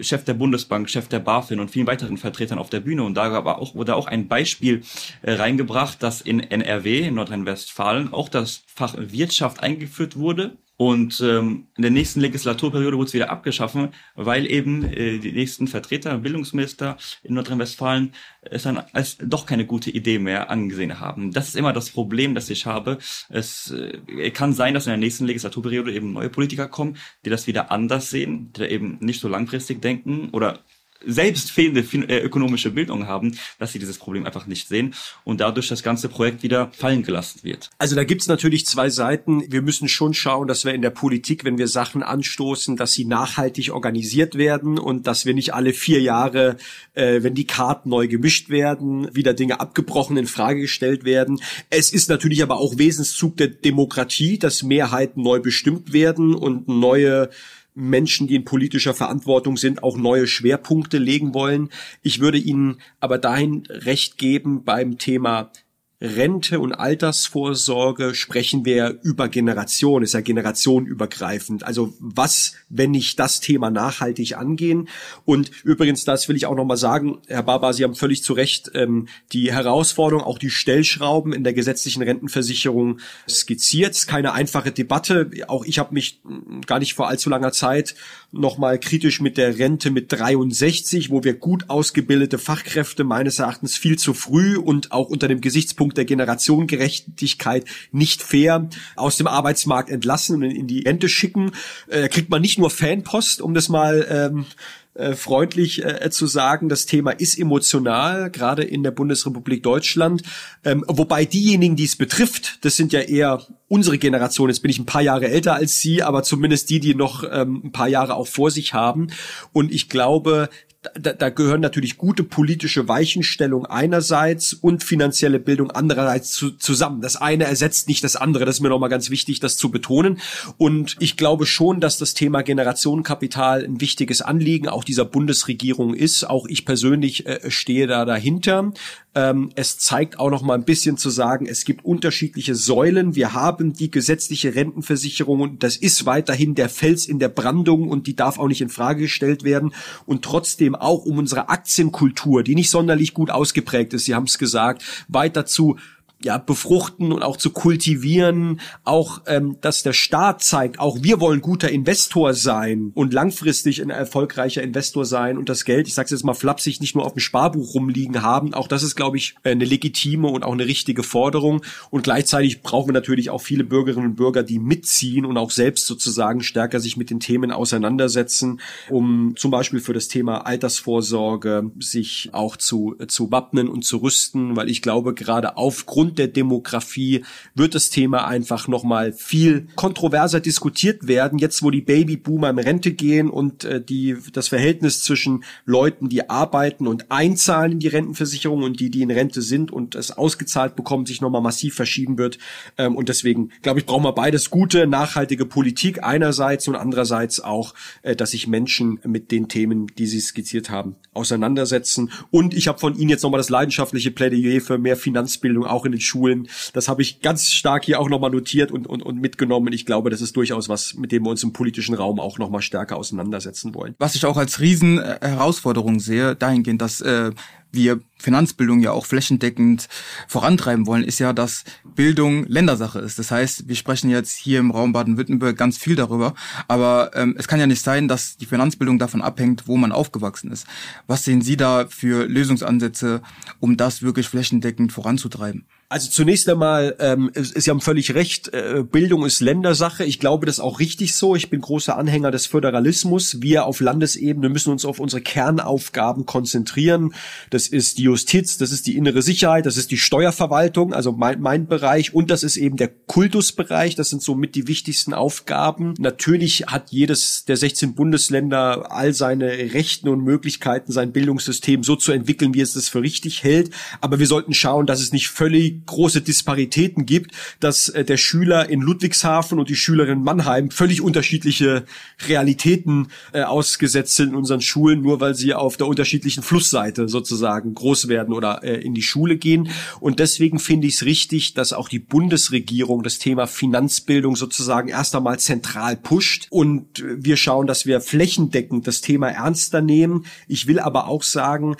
Chef der Bundesbank, Chef der BaFin und vielen weiteren Vertretern auf der Bühne. Und da war auch, wurde auch ein Beispiel äh, reingebracht, dass in NRW, in Nordrhein-Westfalen, auch das Fach Wirtschaft eingeführt wurde und ähm, in der nächsten Legislaturperiode wurde es wieder abgeschaffen, weil eben äh, die nächsten Vertreter, Bildungsminister in Nordrhein-Westfalen es dann als doch keine gute Idee mehr angesehen haben. Das ist immer das Problem, das ich habe. Es äh, kann sein, dass in der nächsten Legislaturperiode eben neue Politiker kommen, die das wieder anders sehen, die da eben nicht so langfristig denken oder selbst fehlende äh, ökonomische Bildung haben, dass sie dieses Problem einfach nicht sehen und dadurch das ganze Projekt wieder fallen gelassen wird. Also da gibt's natürlich zwei Seiten. Wir müssen schon schauen, dass wir in der Politik, wenn wir Sachen anstoßen, dass sie nachhaltig organisiert werden und dass wir nicht alle vier Jahre, äh, wenn die Karten neu gemischt werden, wieder Dinge abgebrochen in Frage gestellt werden. Es ist natürlich aber auch Wesenszug der Demokratie, dass Mehrheiten neu bestimmt werden und neue Menschen, die in politischer Verantwortung sind, auch neue Schwerpunkte legen wollen. Ich würde Ihnen aber dahin recht geben beim Thema Rente und Altersvorsorge sprechen wir über Generationen, ist ja generationenübergreifend. Also was, wenn nicht das Thema nachhaltig angehen? Und übrigens, das will ich auch nochmal sagen, Herr Barber, Sie haben völlig zu Recht ähm, die Herausforderung, auch die Stellschrauben in der gesetzlichen Rentenversicherung skizziert. Es ist keine einfache Debatte. Auch ich habe mich gar nicht vor allzu langer Zeit nochmal kritisch mit der Rente mit 63, wo wir gut ausgebildete Fachkräfte meines Erachtens viel zu früh und auch unter dem Gesichtspunkt Gesichtspunkt der Generationengerechtigkeit nicht fair aus dem Arbeitsmarkt entlassen und in die Rente schicken. Äh, kriegt man nicht nur Fanpost, um das mal ähm, äh, freundlich äh, zu sagen, das Thema ist emotional, gerade in der Bundesrepublik Deutschland. Ähm, wobei diejenigen, die es betrifft, das sind ja eher unsere Generation, jetzt bin ich ein paar Jahre älter als Sie, aber zumindest die, die noch ähm, ein paar Jahre auch vor sich haben. Und ich glaube, da, da gehören natürlich gute politische Weichenstellung einerseits und finanzielle Bildung andererseits zu, zusammen. Das eine ersetzt nicht das andere. Das ist mir nochmal ganz wichtig, das zu betonen. Und ich glaube schon, dass das Thema Generationenkapital ein wichtiges Anliegen auch dieser Bundesregierung ist. Auch ich persönlich äh, stehe da dahinter. Ähm, es zeigt auch noch mal ein bisschen zu sagen, es gibt unterschiedliche Säulen. Wir haben die gesetzliche Rentenversicherung und das ist weiterhin der Fels in der Brandung und die darf auch nicht in Frage gestellt werden. Und trotzdem auch um unsere Aktienkultur, die nicht sonderlich gut ausgeprägt ist, Sie haben es gesagt, weiter zu ja, befruchten und auch zu kultivieren, auch ähm, dass der Staat zeigt, auch wir wollen guter Investor sein und langfristig ein erfolgreicher Investor sein und das Geld, ich sage jetzt mal flapsig, nicht nur auf dem Sparbuch rumliegen haben. Auch das ist, glaube ich, eine legitime und auch eine richtige Forderung. Und gleichzeitig brauchen wir natürlich auch viele Bürgerinnen und Bürger, die mitziehen und auch selbst sozusagen stärker sich mit den Themen auseinandersetzen, um zum Beispiel für das Thema Altersvorsorge sich auch zu, zu wappnen und zu rüsten, weil ich glaube, gerade aufgrund der Demografie wird das Thema einfach nochmal viel kontroverser diskutiert werden, jetzt wo die Babyboomer in Rente gehen und äh, die, das Verhältnis zwischen Leuten, die arbeiten und einzahlen in die Rentenversicherung und die, die in Rente sind und es ausgezahlt bekommen, sich nochmal massiv verschieben wird. Ähm, und deswegen, glaube ich, brauchen wir beides gute, nachhaltige Politik einerseits und andererseits auch, äh, dass sich Menschen mit den Themen, die Sie skizziert haben, auseinandersetzen. Und ich habe von Ihnen jetzt nochmal das leidenschaftliche Plädoyer für mehr Finanzbildung auch in den Schulen. Das habe ich ganz stark hier auch nochmal notiert und, und, und mitgenommen. Ich glaube, das ist durchaus was, mit dem wir uns im politischen Raum auch nochmal stärker auseinandersetzen wollen. Was ich auch als Riesenherausforderung sehe, dahingehend, dass äh, wir Finanzbildung ja auch flächendeckend vorantreiben wollen, ist ja, dass Bildung Ländersache ist. Das heißt, wir sprechen jetzt hier im Raum Baden-Württemberg ganz viel darüber, aber ähm, es kann ja nicht sein, dass die Finanzbildung davon abhängt, wo man aufgewachsen ist. Was sehen Sie da für Lösungsansätze, um das wirklich flächendeckend voranzutreiben? Also zunächst einmal, ähm, Sie haben völlig recht, äh, Bildung ist Ländersache. Ich glaube, das ist auch richtig so. Ich bin großer Anhänger des Föderalismus. Wir auf Landesebene müssen uns auf unsere Kernaufgaben konzentrieren. Das ist die Justiz, das ist die innere Sicherheit, das ist die Steuerverwaltung, also mein, mein Bereich und das ist eben der Kultusbereich. Das sind somit die wichtigsten Aufgaben. Natürlich hat jedes der 16 Bundesländer all seine Rechten und Möglichkeiten, sein Bildungssystem so zu entwickeln, wie es das für richtig hält. Aber wir sollten schauen, dass es nicht völlig große Disparitäten gibt, dass äh, der Schüler in Ludwigshafen und die Schülerin in Mannheim völlig unterschiedliche Realitäten äh, ausgesetzt sind in unseren Schulen, nur weil sie auf der unterschiedlichen Flussseite sozusagen groß werden oder äh, in die Schule gehen. Und deswegen finde ich es richtig, dass auch die Bundesregierung das Thema Finanzbildung sozusagen erst einmal zentral pusht und wir schauen, dass wir flächendeckend das Thema ernster nehmen. Ich will aber auch sagen,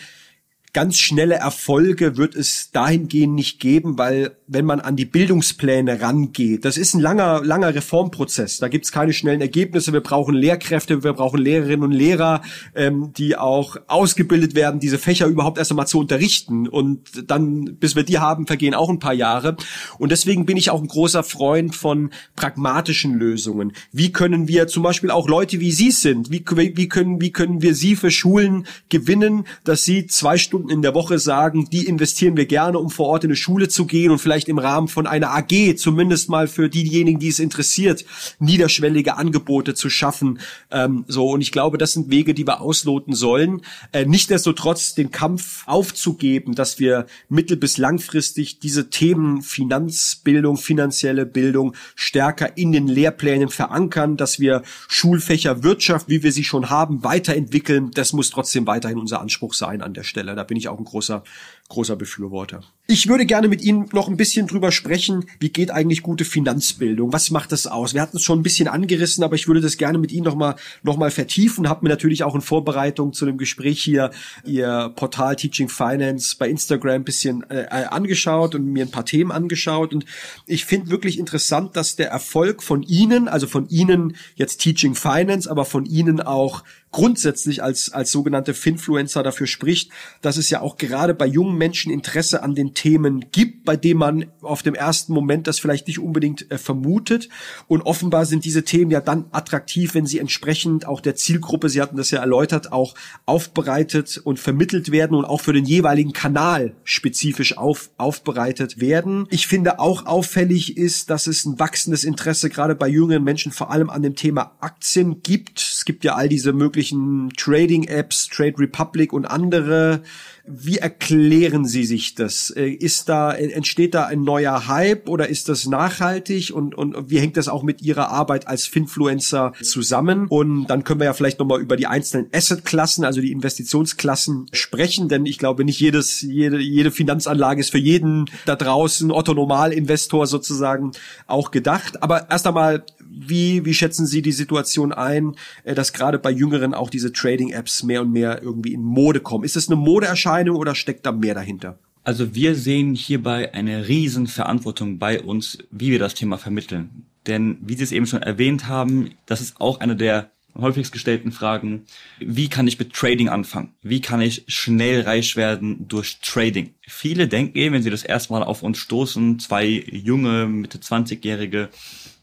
ganz schnelle Erfolge wird es dahingehend nicht geben, weil wenn man an die Bildungspläne rangeht, das ist ein langer, langer Reformprozess. Da gibt's keine schnellen Ergebnisse. Wir brauchen Lehrkräfte, wir brauchen Lehrerinnen und Lehrer, ähm, die auch ausgebildet werden, diese Fächer überhaupt erst einmal zu unterrichten. Und dann, bis wir die haben, vergehen auch ein paar Jahre. Und deswegen bin ich auch ein großer Freund von pragmatischen Lösungen. Wie können wir zum Beispiel auch Leute wie Sie sind, wie, wie können, wie können wir Sie für Schulen gewinnen, dass Sie zwei Stunden Stunden in der Woche sagen, die investieren wir gerne, um vor Ort in eine Schule zu gehen und vielleicht im Rahmen von einer AG, zumindest mal für diejenigen, die es interessiert, niederschwellige Angebote zu schaffen. Ähm, so und ich glaube, das sind Wege, die wir ausloten sollen. Äh, Nichtsdestotrotz den Kampf aufzugeben, dass wir mittel- bis langfristig diese Themen Finanzbildung, finanzielle Bildung stärker in den Lehrplänen verankern, dass wir Schulfächer Wirtschaft, wie wir sie schon haben, weiterentwickeln. Das muss trotzdem weiterhin unser Anspruch sein an der Stelle. Da bin ich auch ein großer, großer Befürworter. Ich würde gerne mit Ihnen noch ein bisschen drüber sprechen, wie geht eigentlich gute Finanzbildung? Was macht das aus? Wir hatten es schon ein bisschen angerissen, aber ich würde das gerne mit Ihnen nochmal noch mal vertiefen. Habe mir natürlich auch in Vorbereitung zu dem Gespräch hier Ihr Portal Teaching Finance bei Instagram ein bisschen äh, äh angeschaut und mir ein paar Themen angeschaut. Und ich finde wirklich interessant, dass der Erfolg von Ihnen, also von Ihnen jetzt Teaching Finance, aber von Ihnen auch grundsätzlich als, als sogenannte Finfluencer dafür spricht, dass es ja auch gerade bei jungen Menschen Interesse an den Themen gibt, bei dem man auf dem ersten Moment das vielleicht nicht unbedingt äh, vermutet. Und offenbar sind diese Themen ja dann attraktiv, wenn sie entsprechend auch der Zielgruppe, Sie hatten das ja erläutert, auch aufbereitet und vermittelt werden und auch für den jeweiligen Kanal spezifisch auf, aufbereitet werden. Ich finde auch auffällig ist, dass es ein wachsendes Interesse gerade bei jüngeren Menschen vor allem an dem Thema Aktien gibt. Gibt ja all diese möglichen Trading-Apps, Trade Republic und andere. Wie erklären Sie sich das? Äh, ist da, entsteht da ein neuer Hype oder ist das nachhaltig und, und wie hängt das auch mit Ihrer Arbeit als Finfluencer zusammen? Und dann können wir ja vielleicht nochmal über die einzelnen Asset-Klassen, also die Investitionsklassen sprechen, denn ich glaube nicht jedes, jede, jede Finanzanlage ist für jeden da draußen Otto Normal-Investor sozusagen auch gedacht. Aber erst einmal, wie, wie schätzen Sie die Situation ein, äh, dass gerade bei Jüngeren auch diese Trading-Apps mehr und mehr irgendwie in Mode kommen? Ist es eine Modeerscheinung oder steckt da mehr dahinter? Also wir sehen hierbei eine riesen Verantwortung bei uns, wie wir das Thema vermitteln. Denn wie Sie es eben schon erwähnt haben, das ist auch eine der häufigst gestellten Fragen. Wie kann ich mit Trading anfangen? Wie kann ich schnell reich werden durch Trading? Viele denken eben, wenn sie das erstmal auf uns stoßen, zwei junge, Mitte 20-Jährige,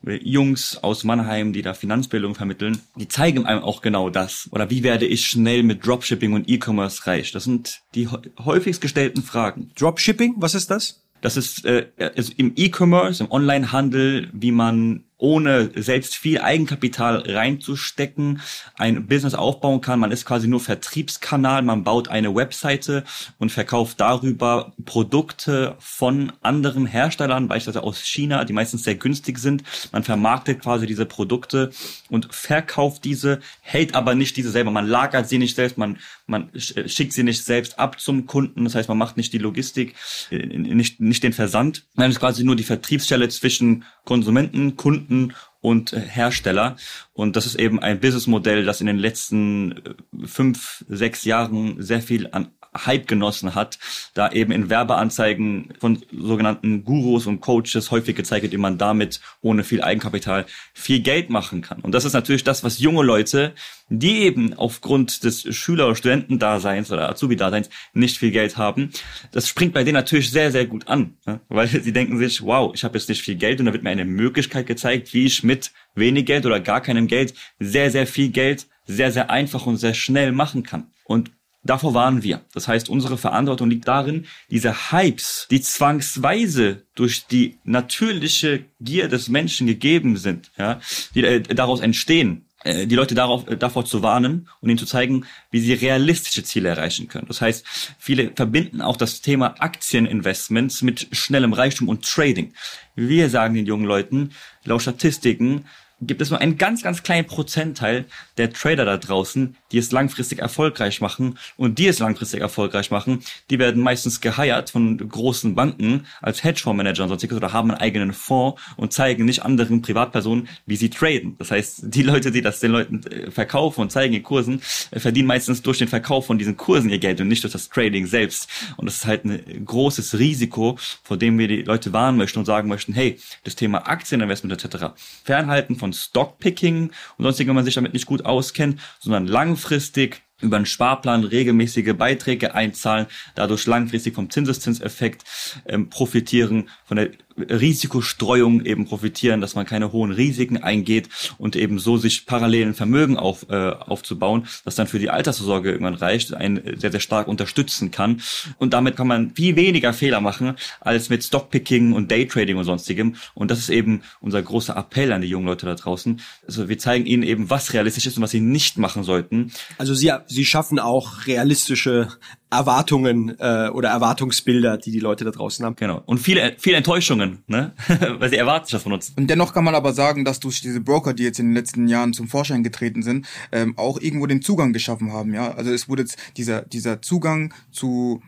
Jungs aus Mannheim, die da Finanzbildung vermitteln, die zeigen einem auch genau das. Oder wie werde ich schnell mit Dropshipping und E-Commerce reich? Das sind die häufigst gestellten Fragen. Dropshipping, was ist das? Das ist äh, also im E-Commerce, im Online-Handel, wie man ohne selbst viel Eigenkapital reinzustecken, ein Business aufbauen kann. Man ist quasi nur Vertriebskanal, man baut eine Webseite und verkauft darüber Produkte von anderen Herstellern, beispielsweise aus China, die meistens sehr günstig sind. Man vermarktet quasi diese Produkte und verkauft diese, hält aber nicht diese selber. Man lagert sie nicht selbst, man, man schickt sie nicht selbst ab zum Kunden. Das heißt, man macht nicht die Logistik, äh, nicht, nicht den Versand. Man ist quasi nur die Vertriebsstelle zwischen Konsumenten, Kunden Kunden und äh, Hersteller. Und das ist eben ein Businessmodell, das in den letzten äh, fünf, sechs Jahren sehr viel an Hype genossen hat, da eben in Werbeanzeigen von sogenannten Gurus und Coaches häufig gezeigt wird, wie man damit ohne viel Eigenkapital viel Geld machen kann. Und das ist natürlich das, was junge Leute, die eben aufgrund des Schüler- oder Studentendaseins oder Azubi-Daseins nicht viel Geld haben, das springt bei denen natürlich sehr, sehr gut an, weil sie denken sich, wow, ich habe jetzt nicht viel Geld und da wird mir eine Möglichkeit gezeigt, wie ich mit wenig Geld oder gar keinem Geld sehr, sehr viel Geld sehr, sehr einfach und sehr schnell machen kann. Und Davor waren wir. Das heißt, unsere Verantwortung liegt darin, diese Hypes, die zwangsweise durch die natürliche Gier des Menschen gegeben sind, ja, die äh, daraus entstehen, äh, die Leute darauf, äh, davor zu warnen und ihnen zu zeigen, wie sie realistische Ziele erreichen können. Das heißt, viele verbinden auch das Thema Aktieninvestments mit schnellem Reichtum und Trading. Wir sagen den jungen Leuten, laut Statistiken gibt es nur einen ganz, ganz kleinen Prozentteil der Trader da draußen, die es langfristig erfolgreich machen. Und die es langfristig erfolgreich machen, die werden meistens geheiert von großen Banken als Hedgefondsmanager und sonstiges oder haben einen eigenen Fonds und zeigen nicht anderen Privatpersonen, wie sie traden. Das heißt, die Leute, die das den Leuten äh, verkaufen und zeigen in Kursen, äh, verdienen meistens durch den Verkauf von diesen Kursen ihr Geld und nicht durch das Trading selbst. Und das ist halt ein großes Risiko, vor dem wir die Leute warnen möchten und sagen möchten, hey, das Thema Aktieninvestment etc. Fernhalten von Stockpicking und sonstig, wenn man sich damit nicht gut auskennt, sondern langfristig über einen Sparplan regelmäßige Beiträge einzahlen, dadurch langfristig vom Zinseszinseffekt ähm, profitieren, von der Risikostreuung eben profitieren, dass man keine hohen Risiken eingeht und eben so sich parallelen Vermögen auf, äh, aufzubauen, das dann für die Altersvorsorge irgendwann reicht, einen sehr, sehr stark unterstützen kann. Und damit kann man viel weniger Fehler machen als mit Stockpicking und Daytrading und sonstigem. Und das ist eben unser großer Appell an die jungen Leute da draußen. Also wir zeigen ihnen eben, was realistisch ist und was sie nicht machen sollten. Also sie, sie schaffen auch realistische Erwartungen äh, oder Erwartungsbilder, die die Leute da draußen haben. Genau. Und viele, viele Enttäuschungen, ne? weil sie erwarten sich das von uns. Und dennoch kann man aber sagen, dass durch diese Broker, die jetzt in den letzten Jahren zum Vorschein getreten sind, ähm, auch irgendwo den Zugang geschaffen haben. Ja, also es wurde jetzt dieser dieser Zugang zu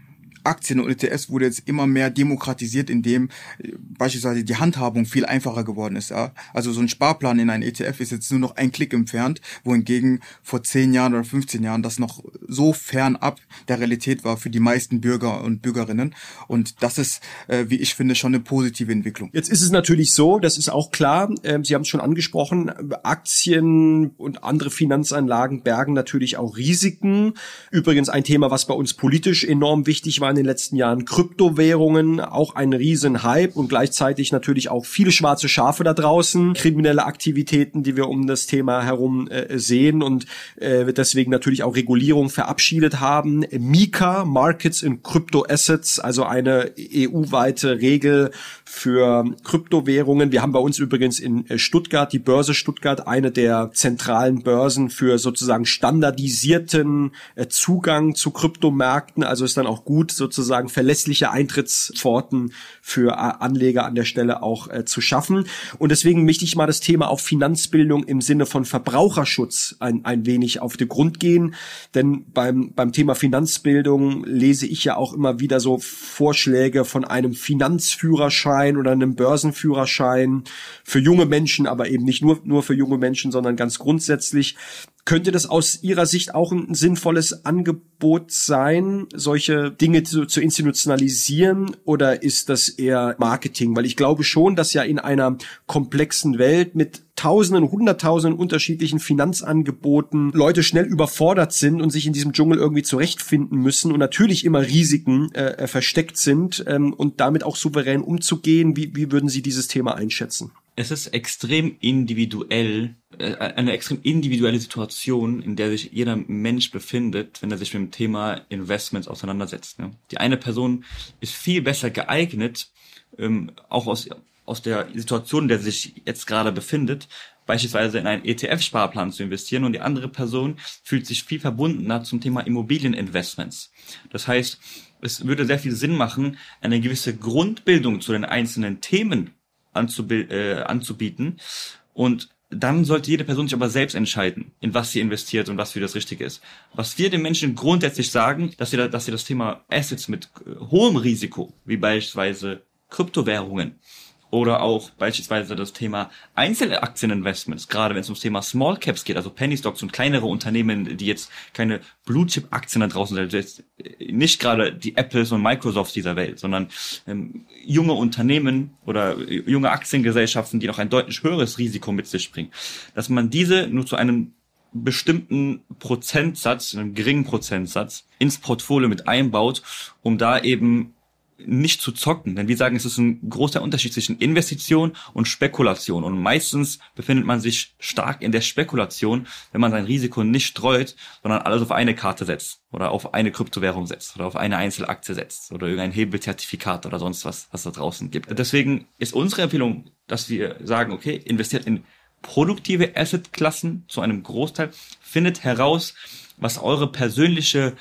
Aktien und ETFs wurde jetzt immer mehr demokratisiert, indem äh, beispielsweise die Handhabung viel einfacher geworden ist. Ja? Also so ein Sparplan in ein ETF ist jetzt nur noch ein Klick entfernt, wohingegen vor 10 Jahren oder 15 Jahren das noch so fernab der Realität war für die meisten Bürger und Bürgerinnen. Und das ist, äh, wie ich finde, schon eine positive Entwicklung. Jetzt ist es natürlich so, das ist auch klar, äh, Sie haben es schon angesprochen, Aktien und andere Finanzanlagen bergen natürlich auch Risiken. Übrigens ein Thema, was bei uns politisch enorm wichtig war in den letzten Jahren Kryptowährungen, auch ein Riesenhype und gleichzeitig natürlich auch viele schwarze Schafe da draußen, kriminelle Aktivitäten, die wir um das Thema herum äh, sehen und äh, deswegen natürlich auch Regulierung verabschiedet haben. Mika, Markets in Crypto Assets, also eine EU-weite Regel für Kryptowährungen. Wir haben bei uns übrigens in äh, Stuttgart, die Börse Stuttgart, eine der zentralen Börsen für sozusagen standardisierten äh, Zugang zu Kryptomärkten. Also ist dann auch gut, sozusagen verlässliche Eintrittspforten für äh, Anleger an der Stelle auch äh, zu schaffen. Und deswegen möchte ich mal das Thema auf Finanzbildung im Sinne von Verbraucherschutz ein, ein wenig auf den Grund gehen. Denn beim, beim Thema Finanzbildung lese ich ja auch immer wieder so Vorschläge von einem Finanzführerschein Führerschein oder einem Börsenführerschein für junge Menschen, aber eben nicht nur, nur für junge Menschen, sondern ganz grundsätzlich. Könnte das aus Ihrer Sicht auch ein sinnvolles Angebot sein, solche Dinge zu, zu, institutionalisieren oder ist das eher Marketing? Weil ich glaube schon, dass ja in einer komplexen Welt mit Tausenden, Hunderttausenden unterschiedlichen Finanzangeboten Leute schnell überfordert sind und sich in diesem Dschungel irgendwie zurechtfinden müssen und natürlich immer Risiken äh, äh versteckt sind ähm, und damit auch souverän umzugehen. Wie, wie würden Sie dieses Thema einschätzen? Es ist extrem individuell, äh, eine extrem individuelle Situation, in der sich jeder Mensch befindet, wenn er sich mit dem Thema Investments auseinandersetzt. Ne? Die eine Person ist viel besser geeignet, ähm, auch aus, aus der Situation, in der sie sich jetzt gerade befindet, beispielsweise in einen ETF-Sparplan zu investieren und die andere Person fühlt sich viel verbundener zum Thema Immobilieninvestments. Das heißt, es würde sehr viel Sinn machen, eine gewisse Grundbildung zu den einzelnen Themen äh, anzubieten. Und dann sollte jede Person sich aber selbst entscheiden, in was sie investiert und was für das Richtige ist. Was wir den Menschen grundsätzlich sagen, dass sie, da, dass sie das Thema Assets mit äh, hohem Risiko, wie beispielsweise Kryptowährungen, oder auch beispielsweise das Thema Einzelaktieninvestments, gerade wenn es ums Thema Small Caps geht, also Penny Stocks und kleinere Unternehmen, die jetzt keine Blue Chip Aktien da draußen sind, also nicht gerade die Apples und Microsofts dieser Welt, sondern ähm, junge Unternehmen oder junge Aktiengesellschaften, die noch ein deutlich höheres Risiko mit sich bringen, dass man diese nur zu einem bestimmten Prozentsatz, einem geringen Prozentsatz ins Portfolio mit einbaut, um da eben nicht zu zocken. Denn wir sagen, es ist ein großer Unterschied zwischen Investition und Spekulation. Und meistens befindet man sich stark in der Spekulation, wenn man sein Risiko nicht streut, sondern alles auf eine Karte setzt oder auf eine Kryptowährung setzt oder auf eine Einzelaktie setzt oder irgendein Hebelzertifikat oder sonst was, was da draußen gibt. Deswegen ist unsere Empfehlung, dass wir sagen, okay, investiert in produktive Assetklassen zu einem Großteil, findet heraus, was eure persönliche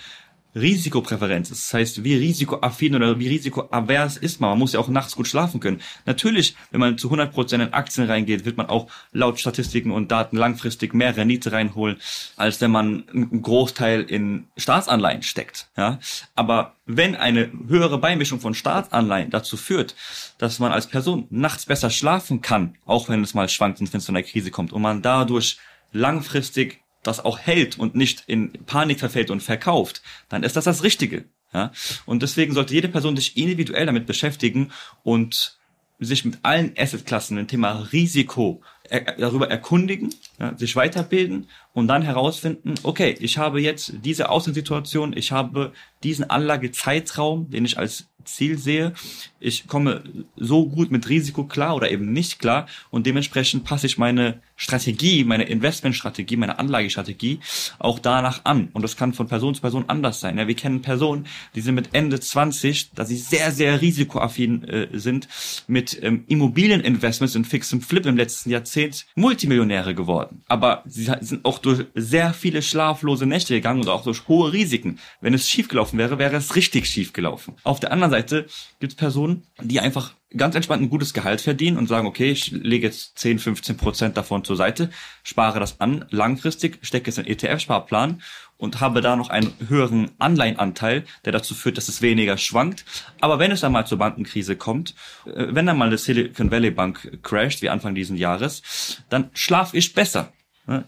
Risikopräferenz ist. Das heißt, wie risikoaffin oder wie risikoavers ist man. Man muss ja auch nachts gut schlafen können. Natürlich, wenn man zu 100% in Aktien reingeht, wird man auch laut Statistiken und Daten langfristig mehr Rendite reinholen, als wenn man einen Großteil in Staatsanleihen steckt. Ja? Aber wenn eine höhere Beimischung von Staatsanleihen dazu führt, dass man als Person nachts besser schlafen kann, auch wenn es mal schwankt und wenn es zu einer Krise kommt und man dadurch langfristig das auch hält und nicht in Panik verfällt und verkauft, dann ist das das Richtige. Ja? Und deswegen sollte jede Person sich individuell damit beschäftigen und sich mit allen Assetklassen im Thema Risiko er, darüber erkundigen, ja, sich weiterbilden und dann herausfinden, okay, ich habe jetzt diese Außensituation, ich habe diesen Anlagezeitraum, den ich als Ziel sehe, ich komme so gut mit Risiko klar oder eben nicht klar und dementsprechend passe ich meine Strategie, meine Investmentstrategie, meine Anlagestrategie auch danach an. Und das kann von Person zu Person anders sein. Ja, wir kennen Personen, die sind mit Ende 20, da sie sehr, sehr risikoaffin äh, sind, mit ähm, Immobilieninvestments und fixem Flip im letzten Jahrzehnt Multimillionäre geworden. Aber sie sind auch durch sehr viele schlaflose Nächte gegangen und auch durch hohe Risiken. Wenn es schiefgelaufen wäre, wäre es richtig schiefgelaufen. Auf der anderen Seite gibt es Personen, die einfach ganz entspannt ein gutes Gehalt verdienen und sagen, okay, ich lege jetzt 10, 15 Prozent davon zur Seite, spare das an, langfristig, stecke es in ETF-Sparplan und habe da noch einen höheren Anleihenanteil, der dazu führt, dass es weniger schwankt. Aber wenn es einmal zur Bankenkrise kommt, äh, wenn dann mal eine Silicon Valley Bank crasht, wie Anfang diesen Jahres, dann schlafe ich besser.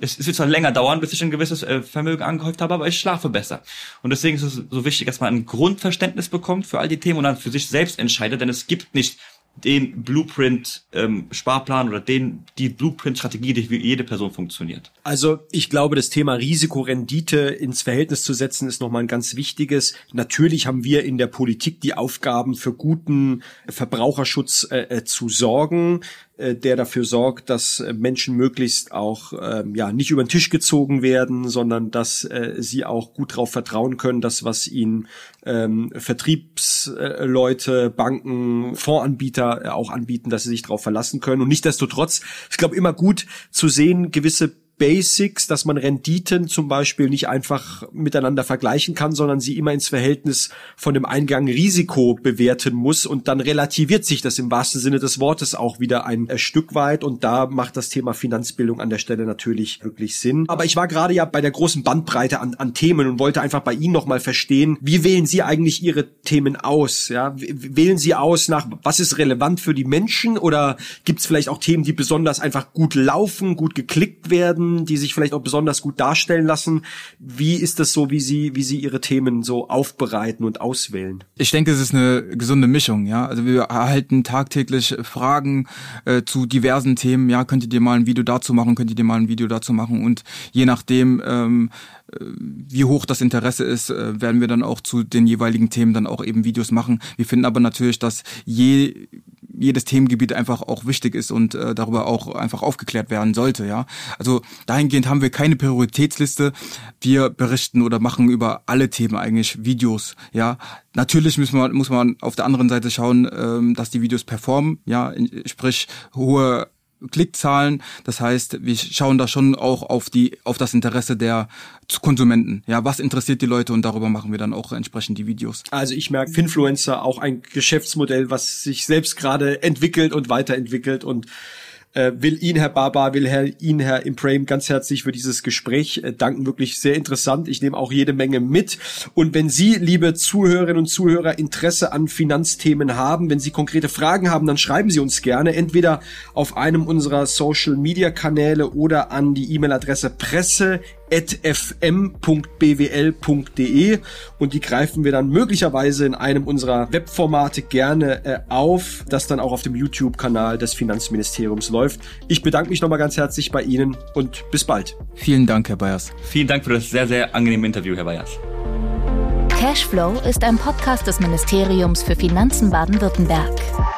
Es, es wird zwar länger dauern, bis ich ein gewisses äh, Vermögen angehäuft habe, aber ich schlafe besser. Und deswegen ist es so wichtig, dass man ein Grundverständnis bekommt für all die Themen und dann für sich selbst entscheidet, denn es gibt nicht den Blueprint ähm, oder den die Blueprint Strategie, die für jede Person funktioniert. Also ich glaube, das Thema Risikorendite ins Verhältnis zu setzen ist nochmal ein ganz wichtiges. Natürlich haben wir in der Politik die Aufgaben für guten Verbraucherschutz äh, äh zu sorgen. Äh, der dafür sorgt, dass äh, Menschen möglichst auch ähm, ja nicht über den Tisch gezogen werden, sondern dass äh, sie auch gut darauf vertrauen können, dass was ihnen ähm, Vertriebsleute, Banken, Fondsanbieter äh, auch anbieten, dass sie sich darauf verlassen können. Und nichtdestotrotz, ich glaube, immer gut zu sehen, gewisse Basics, dass man Renditen zum Beispiel nicht einfach miteinander vergleichen kann, sondern sie immer ins Verhältnis von dem Eingang Risiko bewerten muss und dann relativiert sich das im wahrsten Sinne des Wortes auch wieder ein äh, Stück weit und da macht das Thema Finanzbildung an der Stelle natürlich wirklich Sinn. Aber ich war gerade ja bei der großen Bandbreite an, an Themen und wollte einfach bei Ihnen nochmal verstehen, wie wählen Sie eigentlich Ihre Themen aus? Ja? Wählen Sie aus nach, was ist relevant für die Menschen oder gibt es vielleicht auch Themen, die besonders einfach gut laufen, gut geklickt werden? Themen, die sich vielleicht auch besonders gut darstellen lassen. Wie ist das so, wie Sie, wie Sie Ihre Themen so aufbereiten und auswählen? Ich denke, es ist eine gesunde Mischung, ja. Also wir erhalten tagtäglich Fragen äh, zu diversen Themen. Ja, könnt ihr mal ein Video dazu machen, könnt ihr mal ein Video dazu machen und je nachdem, ähm, äh, wie hoch das Interesse ist, äh, werden wir dann auch zu den jeweiligen Themen dann auch eben Videos machen. Wir finden aber natürlich, dass je jedes Themengebiet einfach auch wichtig ist und äh, darüber auch einfach aufgeklärt werden sollte, ja. Also dahingehend haben wir keine Prioritätsliste. Wir berichten oder machen über alle Themen eigentlich Videos, ja. Natürlich muss man, muss man auf der anderen Seite schauen, ähm, dass die Videos performen, ja, sprich hohe Klickzahlen. Das heißt, wir schauen da schon auch auf die, auf das Interesse der Konsumenten. Ja, was interessiert die Leute und darüber machen wir dann auch entsprechend die Videos. Also ich merke Finfluencer auch ein Geschäftsmodell, was sich selbst gerade entwickelt und weiterentwickelt und äh, will Ihnen, Herr Barbar, will Herr, Ihnen, Herr Imprame, ganz herzlich für dieses Gespräch äh, danken. Wirklich sehr interessant. Ich nehme auch jede Menge mit. Und wenn Sie, liebe Zuhörerinnen und Zuhörer, Interesse an Finanzthemen haben, wenn Sie konkrete Fragen haben, dann schreiben Sie uns gerne entweder auf einem unserer Social Media Kanäle oder an die E-Mail-Adresse presse fm.bwl.de und die greifen wir dann möglicherweise in einem unserer Webformate gerne äh, auf, das dann auch auf dem YouTube-Kanal des Finanzministeriums läuft. Ich bedanke mich nochmal ganz herzlich bei Ihnen und bis bald. Vielen Dank, Herr Bayers. Vielen Dank für das sehr, sehr angenehme Interview, Herr Bayers. Cashflow ist ein Podcast des Ministeriums für Finanzen Baden-Württemberg.